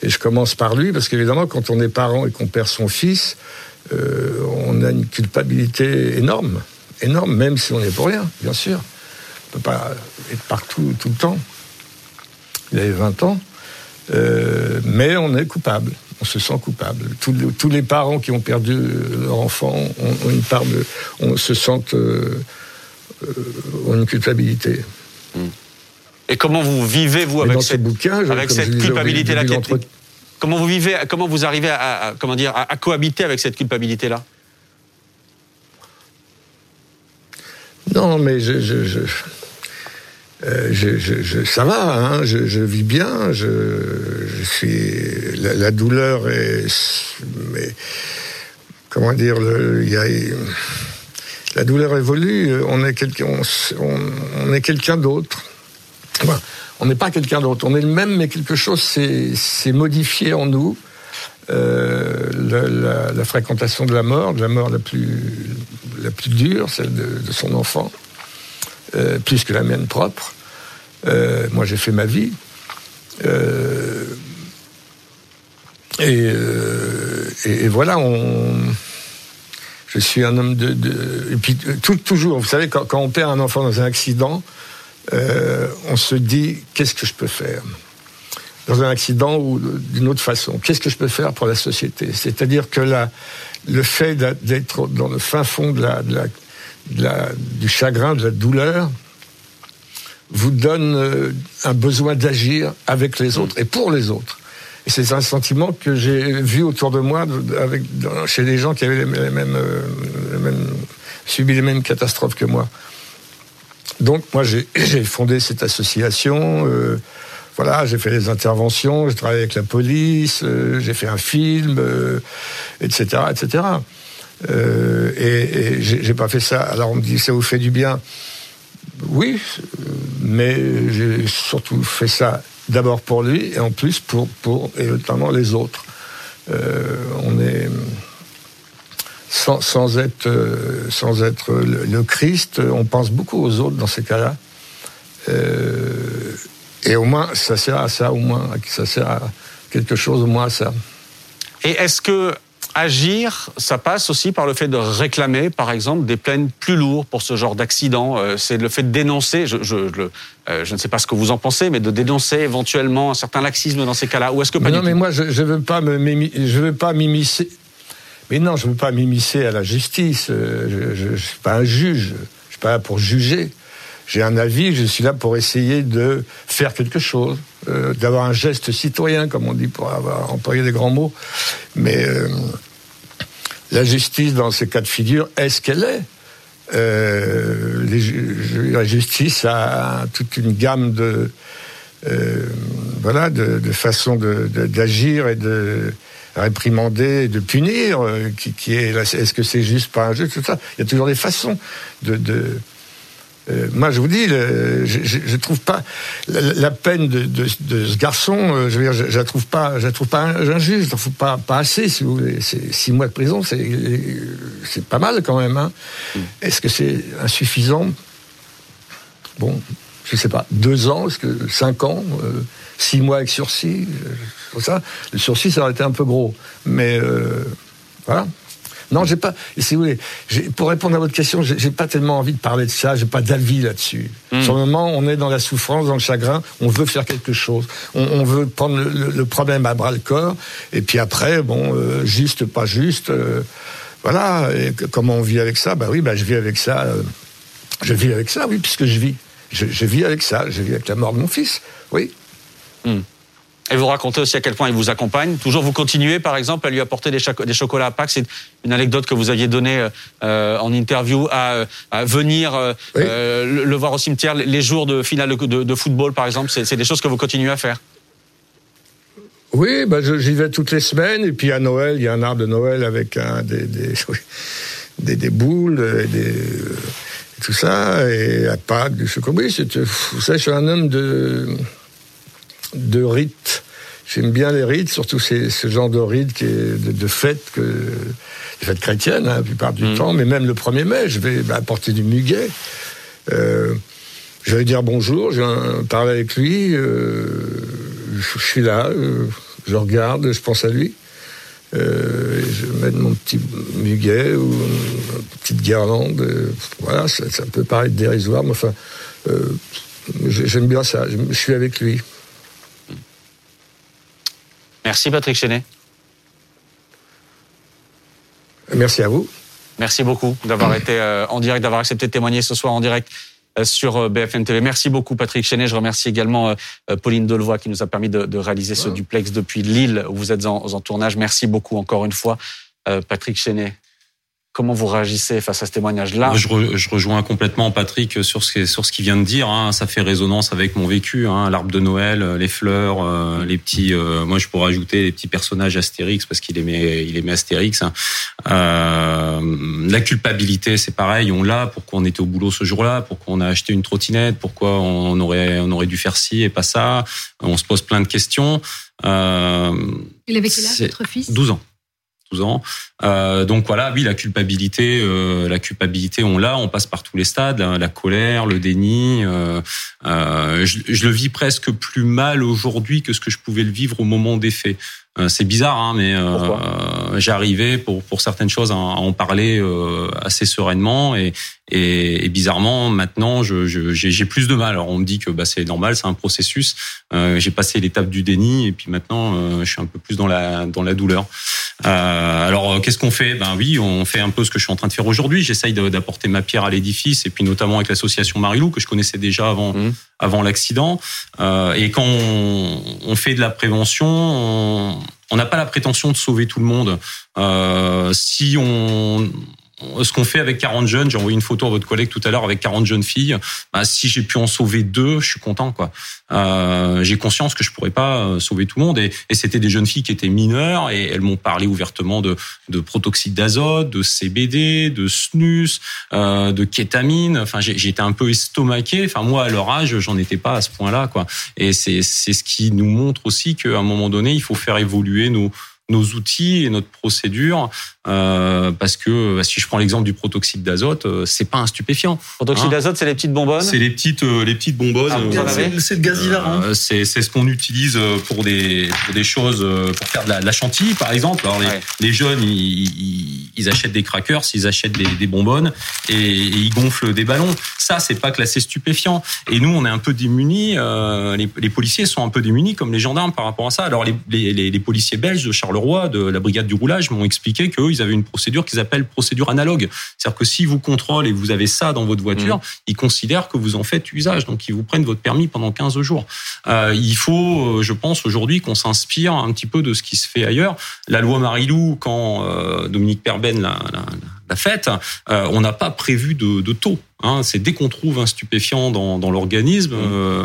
Et je commence par lui, parce qu'évidemment, quand on est parent et qu'on perd son fils, euh, on a une culpabilité énorme, énorme, même si on n'est pour rien, bien sûr. On ne peut pas être partout tout le temps. Il avait 20 ans, euh, mais on est coupable. On se sent coupable. Tous les, parents qui ont perdu leur enfant ont, une part de, on se sentent euh, ont une culpabilité. Et comment vous vivez vous avec, cette, bouquin, avec cette culpabilité-là Comment vous vivez Comment vous arrivez à, à comment dire à, à cohabiter avec cette culpabilité-là? Non, mais je, je, je, euh, je ça va, hein, je, vis bien, je, suis la, la, douleur est, mais comment dire, il y a la douleur évolue, on est quelqu'un, on, on, est quelqu'un d'autre. On n'est pas quelqu'un d'autre, on est le même, mais quelque chose s'est modifié en nous. Euh, la, fréquentation de la mort, de la mort la plus, dure, celle de, son enfant, euh, plus que la mienne propre. Euh, moi, j'ai fait ma vie. Et, voilà, je suis un homme de. et puis, toujours, vous savez, quand, on perd un enfant dans un accident, on se dit qu'est-ce que je peux faire dans un accident ou d'une autre façon? Qu'est-ce que je peux faire pour la société? C'est-à-dire que la, le fait d'être dans le fin fond de la, de la, de la, du chagrin, de la douleur, vous donne euh, un besoin d'agir avec les autres et pour les autres. Et c'est un sentiment que j'ai vu autour de moi avec, chez les gens qui avaient les mêmes, euh, les mêmes, subi les mêmes catastrophes que moi. Donc moi j'ai fondé cette association. Euh, voilà, j'ai fait des interventions, j'ai travaillé avec la police, euh, j'ai fait un film, etc., etc. Euh, et, et j'ai pas fait ça. Alors on me dit ça vous fait du bien? Oui, mais j'ai surtout fait ça d'abord pour lui et en plus pour pour et notamment les autres. On est sans, sans être sans être le, le, Christ, on pense beaucoup aux autres dans ces cas-là. Euh, et au moins, ça sert à ça, au moins, ça sert à quelque chose, au moins à ça. Et est-ce que agir, ça passe aussi par le fait de réclamer, par exemple, des plaines plus lourdes pour ce genre d'accident. Euh, c'est le fait de dénoncer, je, je, je, euh, je, ne sais pas ce que vous en pensez, mais de dénoncer éventuellement un certain laxisme dans ces cas-là. Ou est-ce que pas Non, mais moi, je ne veux pas m'immiscer. Mais non, je ne veux pas m'immiscer à la justice. Euh, je ne suis pas un juge. Je ne suis pas là pour juger j'ai un avis, je suis là pour essayer de faire quelque chose, euh, d'avoir un geste citoyen, comme on dit, pour avoir employé des grands mots. Mais euh, la justice, dans ces cas de figure, est-ce qu'elle est, La justice a toute une gamme de voilà de, de façons d'agir de, et de réprimander, et de punir, euh, qui, qui est est-ce que c'est juste pas jeu, tout ça. Il y a toujours des façons de, euh, moi, je vous dis, je, je, trouve pas la, la peine de, de, de, ce garçon. Euh, je veux dire, je, je, la trouve pas, je la trouve pas injuste. Je la trouve pas pas assez. Si vous voulez, six mois de prison, c'est c'est pas mal quand même. Hein. Mm. Est-ce que c'est insuffisant? Bon, je sais pas. Deux ans, que cinq ans, euh, six mois avec sursis, euh, ça. Le sursis, ça aurait été un peu gros, mais euh, voilà. Non, j'ai pas. Si vous voulez, pour répondre à votre question, j'ai pas tellement envie de parler de ça. J'ai pas d'avis là-dessus. Mmh. Sur le moment, on est dans la souffrance, dans le chagrin. On veut faire quelque chose. On, on veut prendre le, le, problème à bras le corps. Et puis après, bon, euh, juste, pas juste. Euh, voilà. Et comment on vit avec ça? Bah oui, bah je vis avec ça. Euh, je vis avec ça, oui, puisque je vis. Je, je, vis avec ça. Je vis avec la mort de mon fils. Oui. Mmh. Et vous racontez aussi à quel point il vous accompagne. Toujours, vous continuez, par exemple, à lui apporter des, des chocolats à Pâques. C'est une anecdote que vous aviez donnée euh, en interview à, à venir euh, oui. euh, le, voir au cimetière les jours de finale de, de, de football, par exemple. C'est des choses que vous continuez à faire. Oui, bah j'y vais toutes les semaines. Et puis à Noël, il y a un arbre de Noël avec des, des, des, des boules, des, tout ça, et à Pâques, du Oui, c'était, vous savez, je suis un homme de, de rites. J'aime bien les rites, surtout ces, ce genre de rites qui est de, de fêtes, que, fêtes chrétiennes, hein, la plupart du mm. temps, mais même le 1er mai, je vais bah, apporter du muguet. Euh, je vais lui dire bonjour, je vais parler avec lui, euh, je suis là, euh, je regarde, je pense à lui. Euh, je mets mon petit muguet ou une petite guirlande. Euh, voilà, ça, peut paraître dérisoire, mais enfin, euh, j'aime bien ça. Je, suis avec lui. Merci Patrick Chenet. Merci à vous. Merci beaucoup d'avoir été en direct, d'avoir accepté de témoigner ce soir en direct sur euh, BFM TV. Merci beaucoup Patrick Chenet. Je remercie également euh, Pauline Delevoye qui nous a permis de, réaliser ce duplex depuis Lille où vous êtes en, en tournage. Merci beaucoup encore une fois Patrick Chenet. Comment vous réagissez face à ce témoignage-là je, je, rejoins complètement Patrick sur ce, sur ce qu'il vient de dire. Hein. Ça fait résonance avec mon vécu. Hein. L'arbre de Noël, euh, les fleurs, euh, les petits. Euh, moi, je pourrais ajouter les petits personnages Astérix parce qu'il aimait, il aimait Astérix. Hein. la culpabilité, c'est pareil. On l'a. Pourquoi on était au boulot ce jour-là Pourquoi on a acheté une trottinette Pourquoi on aurait, on aurait dû faire ci et pas ça On se pose plein de questions. il avait quel âge, votre fils? 12 ans. 12 ans. Euh, donc voilà, oui, la culpabilité, euh, la culpabilité, on l'a, on passe par tous les stades, la, colère, le déni. Euh, euh, je, je, le vis presque plus mal aujourd'hui que ce que je pouvais le vivre au moment des faits. Euh, c'est bizarre, hein, mais euh, j'arrivais pour pour certaines choses à, en parler euh, assez sereinement et, et, et, bizarrement maintenant je, j'ai, j'ai plus de mal. Alors on me dit que bah, c'est normal, c'est un processus. Euh, j'ai passé l'étape du déni et puis maintenant euh, je suis un peu plus dans la dans la douleur. alors qu'est-ce qu'on fait? Ben oui, on fait un peu ce que je suis en train de faire aujourd'hui. J'essaye d'apporter ma pierre à l'édifice et puis notamment avec l'association Marilou que je connaissais déjà avant mmh. Avant l'accident. et quand on, on, fait de la prévention, on, on n'a pas la prétention de sauver tout le monde. Euh, si on, ce qu'on fait avec 40 jeunes, j'ai envoyé une photo à votre collègue tout à l'heure avec 40 jeunes filles. Bah, si j'ai pu en sauver deux, je suis content. quoi. Euh, j'ai conscience que je pourrais pas euh, sauver tout le monde. Et, c'était des jeunes filles qui étaient mineures et elles m'ont parlé ouvertement de, de protoxyde d'azote, de CBD, de snus, euh, de kétamine. Enfin, j'étais un peu estomaqué. Enfin, moi, à leur âge, j'en étais pas à ce point-là. quoi. Et c'est ce qui nous montre aussi qu'à un moment donné, il faut faire évoluer nos outils et notre procédure euh, parce que bah, si je prends l'exemple du protoxyde d'azote, euh, c'est pas un stupéfiant. Protoxyde hein. d'azote, c'est les petites bonbonnes? C'est les petites euh, les petites bonbonnes. Ah, c'est le gaz hilarant. Euh, c'est c'est ce qu'on utilise pour des pour des choses pour faire de la, de la chantilly par exemple. Alors les, les jeunes ils, ils, achètent des crackers, ils achètent des, des bonbonnes et, et, ils gonflent des ballons. Ça c'est pas classé stupéfiant. Et nous on est un peu démunis. Les, les, policiers sont un peu démunis comme les gendarmes par rapport à ça. Alors les, les, les policiers belges de Charleroi de la brigade du roulage m'ont expliqué qu'eux ils avaient une procédure qu'ils appellent procédure analogue. C'est-à-dire que si vous contrôlent et vous avez ça dans votre voiture, mmh. ils considèrent que vous en faites usage, donc ils vous prennent votre permis pendant 15 jours. Euh, il faut, euh, je pense aujourd'hui, qu'on s'inspire un petit peu de ce qui se fait ailleurs. La loi Marilou, quand euh, Dominique Perben l'a, la, la fête, euh, on n'a pas prévu de, de taux. Hein, c'est dès qu'on trouve un stupéfiant dans, dans l'organisme, mmh. euh,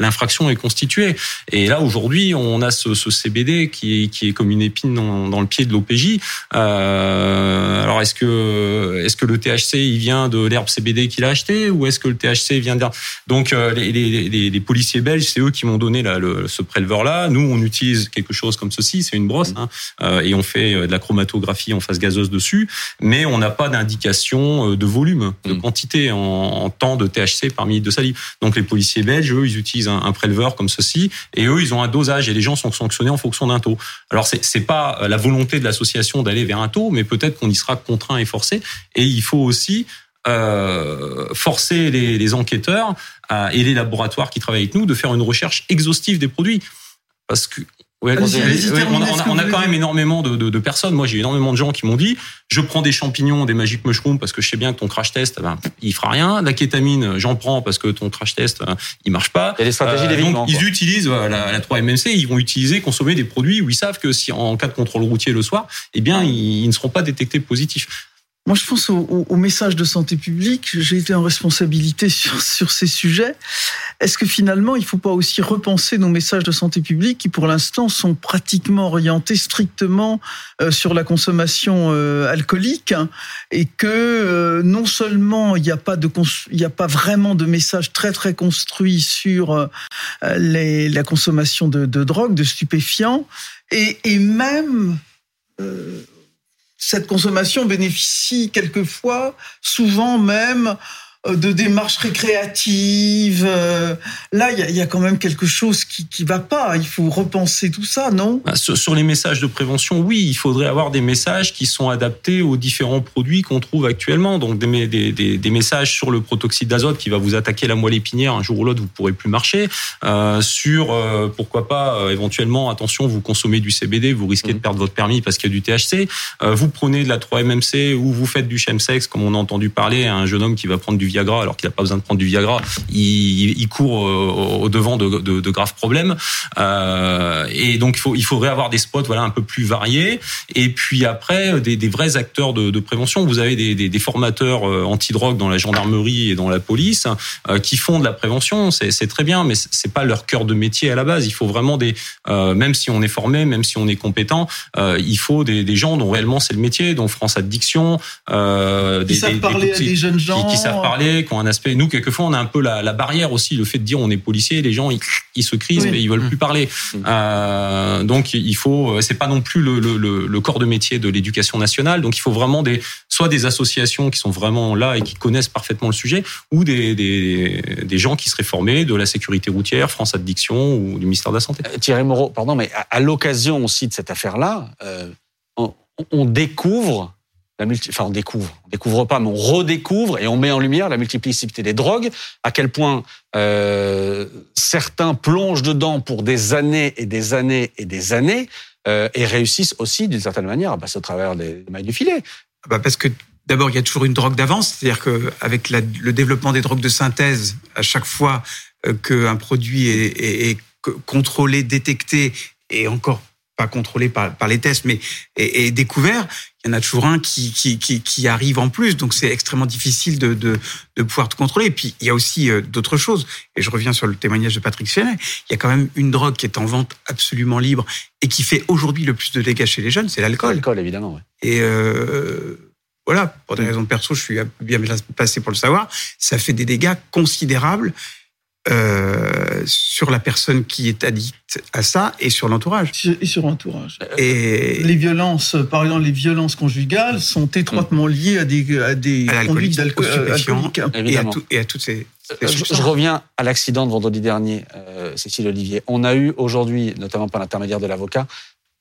l'infraction est constituée. Et là aujourd'hui, on a ce, ce, CBD qui est, qui est comme une épine dans, dans le pied de l'OPJ. Euh, alors est-ce que est-ce que le THC il vient de l'herbe CBD qu'il a acheté ou est-ce que le THC vient de donc euh, les, les, les, policiers belges, c'est eux qui m'ont donné là, le, ce préleveur là. Nous, on utilise quelque chose comme ceci, c'est une brosse, mmh. hein, et on fait de la chromatographie en phase gazeuse dessus, mais on n'a pas d'indication de volume, de mmh. quantité en, temps de THC par millilitre de salive. Donc les policiers belges, eux, ils utilisent un, préleveur comme ceci, et eux, ils ont un dosage, et les gens sont sanctionnés en fonction d'un taux. Alors c'est c'est pas la volonté de l'association d'aller vers un taux, mais peut-être qu'on y sera contraint et forcé. Et il faut aussi euh, forcer les, les enquêteurs et les laboratoires qui travaillent avec nous de faire une recherche exhaustive des produits. Parce que on, a, quand même énormément de, de, de personnes. Moi, j'ai énormément de gens qui m'ont dit je prends des champignons, des magic mushrooms parce que je sais bien que ton crash test, eh ben, il fera rien. La kétamine, j'en prends parce que ton crash test, euh, il marche pas. Il y a des stratégies euh. Donc, ils utilisent la, la 3-MMC, ils vont utiliser, consommer des produits où ils savent que si en cas de contrôle routier le soir, eh bien, ils, ils ne seront pas détectés positifs moi, je pense au, au, message de santé publique. J'ai été en responsabilité sur, sur ces sujets. Est-ce que finalement, il ne faut pas aussi repenser nos messages de santé publique qui, pour l'instant, sont pratiquement orientés strictement euh, sur la consommation euh, alcoolique et que euh, non seulement il n'y a pas vraiment de message très très construit sur la consommation de, drogue, de stupéfiants, et, même cette consommation bénéficie quelquefois, souvent même, de démarches récréatives. Euh, là, il y, a quand même quelque chose qui qui va pas. Il faut repenser tout ça, non? Bah, sur, les messages de prévention, oui, il faudrait avoir des messages qui sont adaptés aux différents produits qu'on trouve actuellement. Donc des, des, des, messages sur le protoxyde d'azote qui va vous attaquer la moelle épinière un jour ou l'autre, vous pourrez plus marcher. Euh, sur euh, pourquoi pas éventuellement, attention, vous consommez du CBD, vous risquez de mmh. perdre votre permis parce qu'il y a du THC. vous prenez de la 3-MMC ou vous faites du chemsex, comme on a entendu parler, un jeune homme qui va prendre du Viagra alors qu'il n'a pas besoin de prendre du Viagra, il, il court euh, au devant de, de, de graves problèmes. Euh, et donc il, faut, il faudrait avoir des spots voilà un peu plus variés. Et puis après des, des vrais acteurs de, de, prévention. Vous avez des, des, des formateurs euh, anti-drogue dans la gendarmerie et dans la police euh, qui font de la prévention. C'est très bien, mais c'est pas leur cœur de métier à la base. Il faut vraiment des, même si on est formé, même si on est compétent, il faut des, gens dont réellement c'est le métier, dont France Addiction, euh, des, qui savent parler à des jeunes gens, qui, qui savent parler qui ont un aspect. Nous, quelquefois, on a un peu la, la barrière aussi, le fait de dire on est policier, les gens ils, ils se crisent, mais ils veulent plus parler. Mm. Euh, donc, il faut. C'est pas non plus le, le, le corps de métier de l'éducation nationale. Donc, il faut vraiment des soit des associations qui sont vraiment là et qui connaissent parfaitement le sujet, ou des, des, des gens qui seraient formés de la sécurité routière, France Addiction ou du ministère de la Santé. Euh, Thierry Moreau, pardon, mais à, l'occasion aussi de cette affaire-là, euh, on, on découvre la on découvre, on découvre pas, mais on redécouvre et on met en lumière la multiplicité des drogues, à quel point euh, certains plongent dedans pour des années et des années et des années euh, et réussissent aussi d'une certaine manière à passer au travers des mailles du filet. Ah bah parce que d'abord il y a toujours une drogue d'avance, c'est-à-dire que avec le développement des drogues de synthèse, à chaque fois euh, qu'un produit est, est contrôlé, détecté et encore pas contrôlé par, par les tests, mais est, découvert, il y en a toujours un qui, qui, qui, qui arrive en plus. Donc c'est extrêmement difficile de, de, de pouvoir tout contrôler. Et puis il y a aussi euh, d'autres choses. Et je reviens sur le témoignage de Patrick Ferret. Il y a quand même une drogue qui est en vente absolument libre et qui fait aujourd'hui le plus de dégâts chez les jeunes, c'est l'alcool. L'alcool, évidemment. Ouais. Et euh, voilà, pour des raisons de perso, je suis bien passé pour le savoir. Ça fait des dégâts considérables euh, sur la personne qui est addicte à ça et sur l'entourage. Et sur l'entourage. Et les violences, par exemple, les violences conjugales sont étroitement liées à des, à des conduites d'alcool et, à et à toutes ces. Euh, je, reviens à l'accident de vendredi dernier, euh, Cécile Olivier. On a eu aujourd'hui, notamment par l'intermédiaire de l'avocat,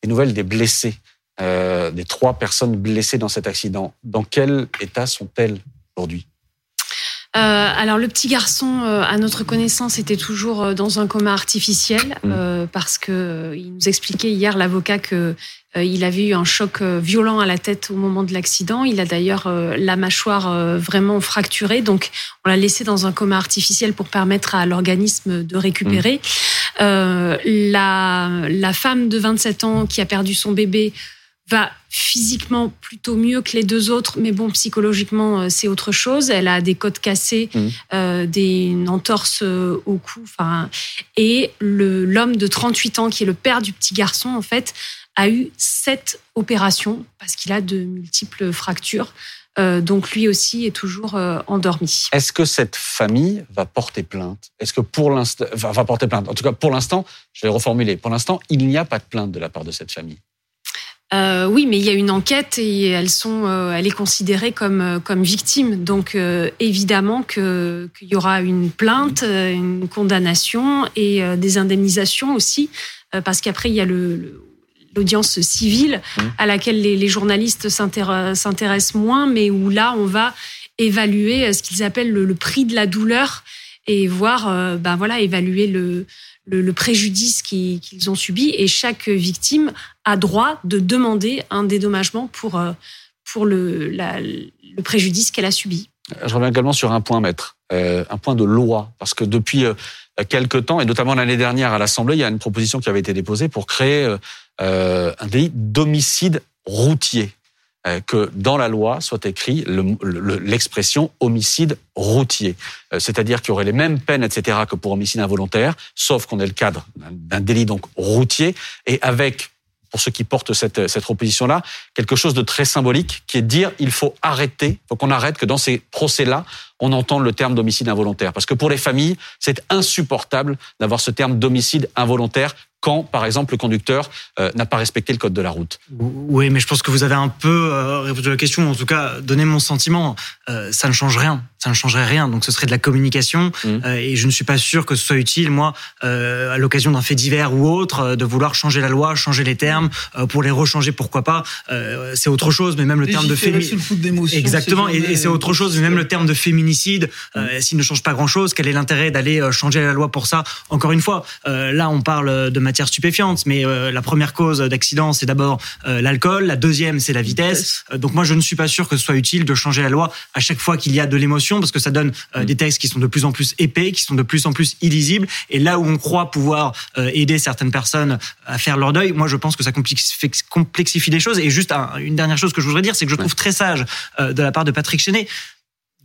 des nouvelles des blessés, euh, des trois personnes blessées dans cet accident. Dans quel état sont-elles aujourd'hui? Euh, alors le petit garçon, euh, à notre connaissance, était toujours euh, dans un coma artificiel mmh. parce que il nous expliquait hier l'avocat que il avait eu un choc violent à la tête au moment de l'accident. Il a d'ailleurs la mâchoire vraiment fracturée, donc on l'a laissé dans un coma artificiel pour permettre à l'organisme de récupérer. Mmh. la, la femme de 27 ans qui a perdu son bébé va physiquement plutôt mieux que les deux autres, mais bon, psychologiquement, euh, c'est autre chose. Elle a des côtes cassées, mmh. euh, des entorses euh, au cou. Enfin, et l'homme de 38 ans, qui est le père du petit garçon, en fait, a eu sept opérations parce qu'il a de multiples fractures. Euh, donc lui aussi est toujours euh, endormi. Est-ce que cette famille va porter plainte? Est-ce que pour l'instant va porter plainte? En tout cas, pour l'instant, je vais reformuler. Pour l'instant, il n'y a pas de plainte de la part de cette famille. Euh, oui, mais il y a une enquête et elles sont, euh, elle est considérée comme euh, comme victime. Donc euh, évidemment que qu'il y aura une plainte, une condamnation et des indemnisations aussi, parce qu'après il y a le, l'audience civile mmh. à laquelle les, les journalistes s'intéressent moins, mais où là on va évaluer ce qu'ils appellent le, le, prix de la douleur et voir, ben voilà, évaluer le le, préjudice qu'ils ont subi et chaque victime a droit de demander un dédommagement pour, euh, pour le, le préjudice qu'elle a subi. Je reviens également sur un point, maître, euh, un point de loi, parce que depuis euh, quelques temps, et notamment l'année dernière à l'Assemblée, il y a une proposition qui avait été déposée pour créer un délit d'homicide routier. Euh, que dans la loi soit écrit l'expression homicide routier. Euh, c'est-à-dire qu'il y aurait les mêmes peines, etc., que pour homicide involontaire, sauf qu'on est le cadre d'un délit donc routier, et avec pour ceux qui portent cette, cette proposition-là, quelque chose de très symbolique, qui est de dire il faut arrêter, il faut qu'on arrête que dans ces procès-là, on entende le terme d'homicide involontaire. Parce que pour les familles, c'est insupportable d'avoir ce terme d'homicide involontaire quand, par exemple, le conducteur euh, n'a pas respecté le code de la route. Oui, mais je pense que vous avez un peu euh, répondu à la question, en tout cas donné mon sentiment. Euh, ça ne change rien, ça ne changerait rien. Donc ce serait de la communication, mmh. et je ne suis pas sûr que ce soit utile, moi, à l'occasion d'un fait divers ou autre, de vouloir changer la loi, changer les termes pour les rechanger, pourquoi pas. c'est autre chose, mais même le terme de féminicide. Exactement, et, c'est autre chose, mais même le terme de féminicide, mmh. s'il ne change pas grand-chose, quel est l'intérêt d'aller changer la loi pour ça Encore une fois, là on parle de matière stupéfiante, mais euh, la première cause d'accident, c'est d'abord euh, l'alcool, la deuxième, c'est la vitesse. Euh, donc moi, je ne suis pas sûr que ce soit utile de changer la loi à chaque fois qu'il y a de l'émotion, parce que ça donne mm. des textes qui sont de plus en plus épais, qui sont de plus en plus illisibles. Et là où on croit pouvoir aider certaines personnes à faire leur deuil, moi, je pense que ça complexifie les choses. Et juste une dernière chose que je voudrais dire, c'est que je trouve très sage de la part de Patrick Chenet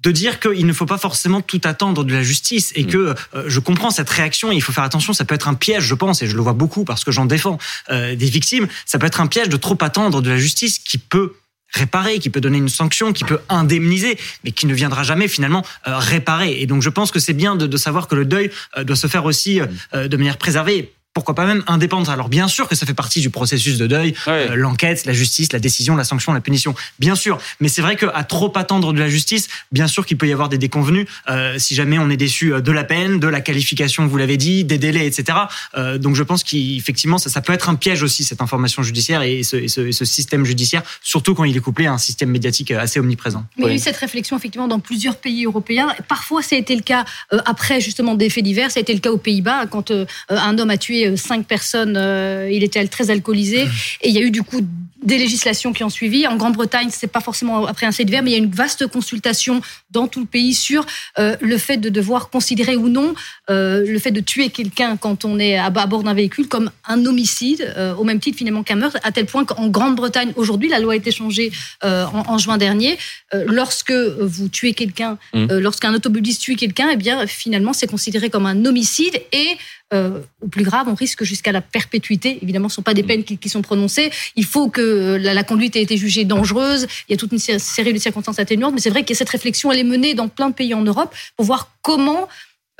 de dire qu'il ne faut pas forcément tout attendre de la justice et mm. que euh, je comprends cette réaction. Il faut faire attention, ça peut être un piège, je pense, et je le vois beaucoup parce que j'en défends euh, des victimes. Ça peut être un piège de trop attendre de la justice qui peut réparer, qui peut donner une sanction, qui peut indemniser, mais qui ne viendra jamais finalement euh, réparer. Et donc je pense que c'est bien de, de, savoir que le deuil doit se faire aussi mm. de manière préservée pourquoi pas même indépendante. Alors bien sûr que ça fait partie du processus de deuil, euh, l'enquête, la justice, la décision, la sanction, la punition, bien sûr. Mais c'est vrai qu'à trop attendre de la justice, bien sûr qu'il peut y avoir des déconvenus euh, si jamais on est déçu euh, de la peine, de la qualification, vous l'avez dit, des délais, etc. Euh, donc je pense qu'effectivement ça, ça, peut être un piège aussi cette information judiciaire et ce, ce, ce, système judiciaire, surtout quand il est couplé à un système médiatique assez omniprésent. Mais il y a eu cette réflexion effectivement dans plusieurs pays européens. Parfois ça a été le cas après justement des faits divers, ça a été le cas aux Pays-Bas quand un homme a tué cinq personnes. Euh, il était très alcoolisé. Et il y a eu du coup des législations qui ont suivi. En Grande-Bretagne, c'est pas forcément après un fait mais il y a une vaste consultation dans tout le pays sur euh, le fait de devoir considérer ou non euh, le fait de tuer quelqu'un quand on est à, bord d'un véhicule comme un homicide, au même titre finalement qu'un meurtre, à tel point qu'en Grande-Bretagne, aujourd'hui, la loi a été changée en, juin dernier. lorsque vous tuez quelqu'un, mmh. lorsqu'un automobiliste tue quelqu'un, eh bien finalement, c'est considéré comme un homicide et euh, au plus grave, on risque jusqu'à la perpétuité. Évidemment, ce ne sont pas des mm. peines qui, sont prononcées. Il faut que la, conduite ait été jugée dangereuse. Il y a toute une série de circonstances atténuantes. Mais c'est vrai que cette réflexion, elle est menée dans plein de pays en Europe pour voir comment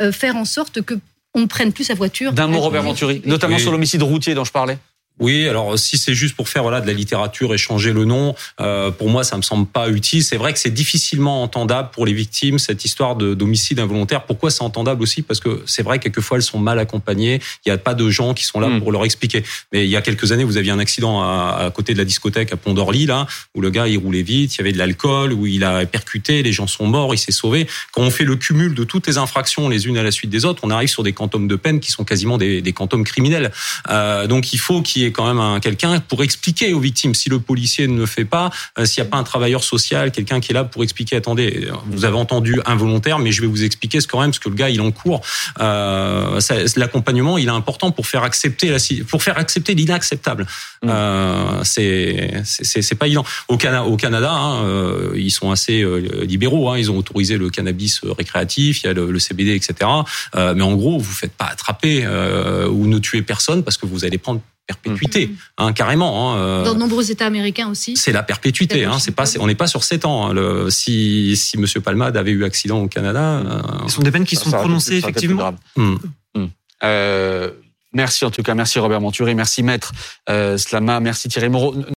euh, faire en sorte que on ne prenne plus sa voiture. D'un mot, Robert Venturi, notamment sur l'homicide routier dont je parlais. Oui, alors si c'est juste pour faire voilà de la littérature et changer le nom, euh, pour moi ça me semble pas utile. C'est vrai que c'est difficilement entendable pour les victimes cette histoire de d'homicide involontaire. Pourquoi c'est entendable aussi? Parce que c'est vrai quelquefois elles sont mal accompagnées. Il n'y a pas de gens qui sont là hmm. pour leur expliquer. Mais il y a quelques années, vous aviez un accident à, à côté de la discothèque à Pont d'Orly là, où le gars il roulait vite, il y avait de l'alcool, où il a percuté, les gens sont morts, il s'est sauvé. Quand on fait le cumul de toutes les infractions les unes à la suite des autres, on arrive sur des quantums de peine qui sont quasiment des, des quantums criminels. Euh, donc il faut qu'il ait quand même un, quelqu'un pour expliquer aux victimes. Si le policier ne le fait pas, euh, s'il n'y a pas un travailleur social, quelqu'un qui est là pour expliquer, attendez, vous avez entendu involontaire, mais je vais vous expliquer ce quand même, parce que le gars, il en court. Euh, L'accompagnement, il est important pour faire accepter la, pour faire accepter l'inacceptable. Mmh. Euh, c'est c'est pas évident. Au, Canada, au Canada, hein, euh, ils sont assez libéraux. Hein, ils ont autorisé le cannabis récréatif, il y a le, le CBD, etc. Mais en gros, vous faites pas attraper ou ne tuez personne parce que vous allez prendre perpétuité, mm. hein, carrément. Hein, euh, Dans de nombreux États américains aussi. C'est la perpétuité. Hein, c'est pas, on n'est pas sur 7 ans. Hein, le, si, si Monsieur Palmade avait eu accident au Canada, euh, ce sont des peines qui sont prononcées effectivement. Mm. Mm. Euh, merci en tout cas, merci Robert Monturi, merci Maître Slama, merci Thierry Moreau.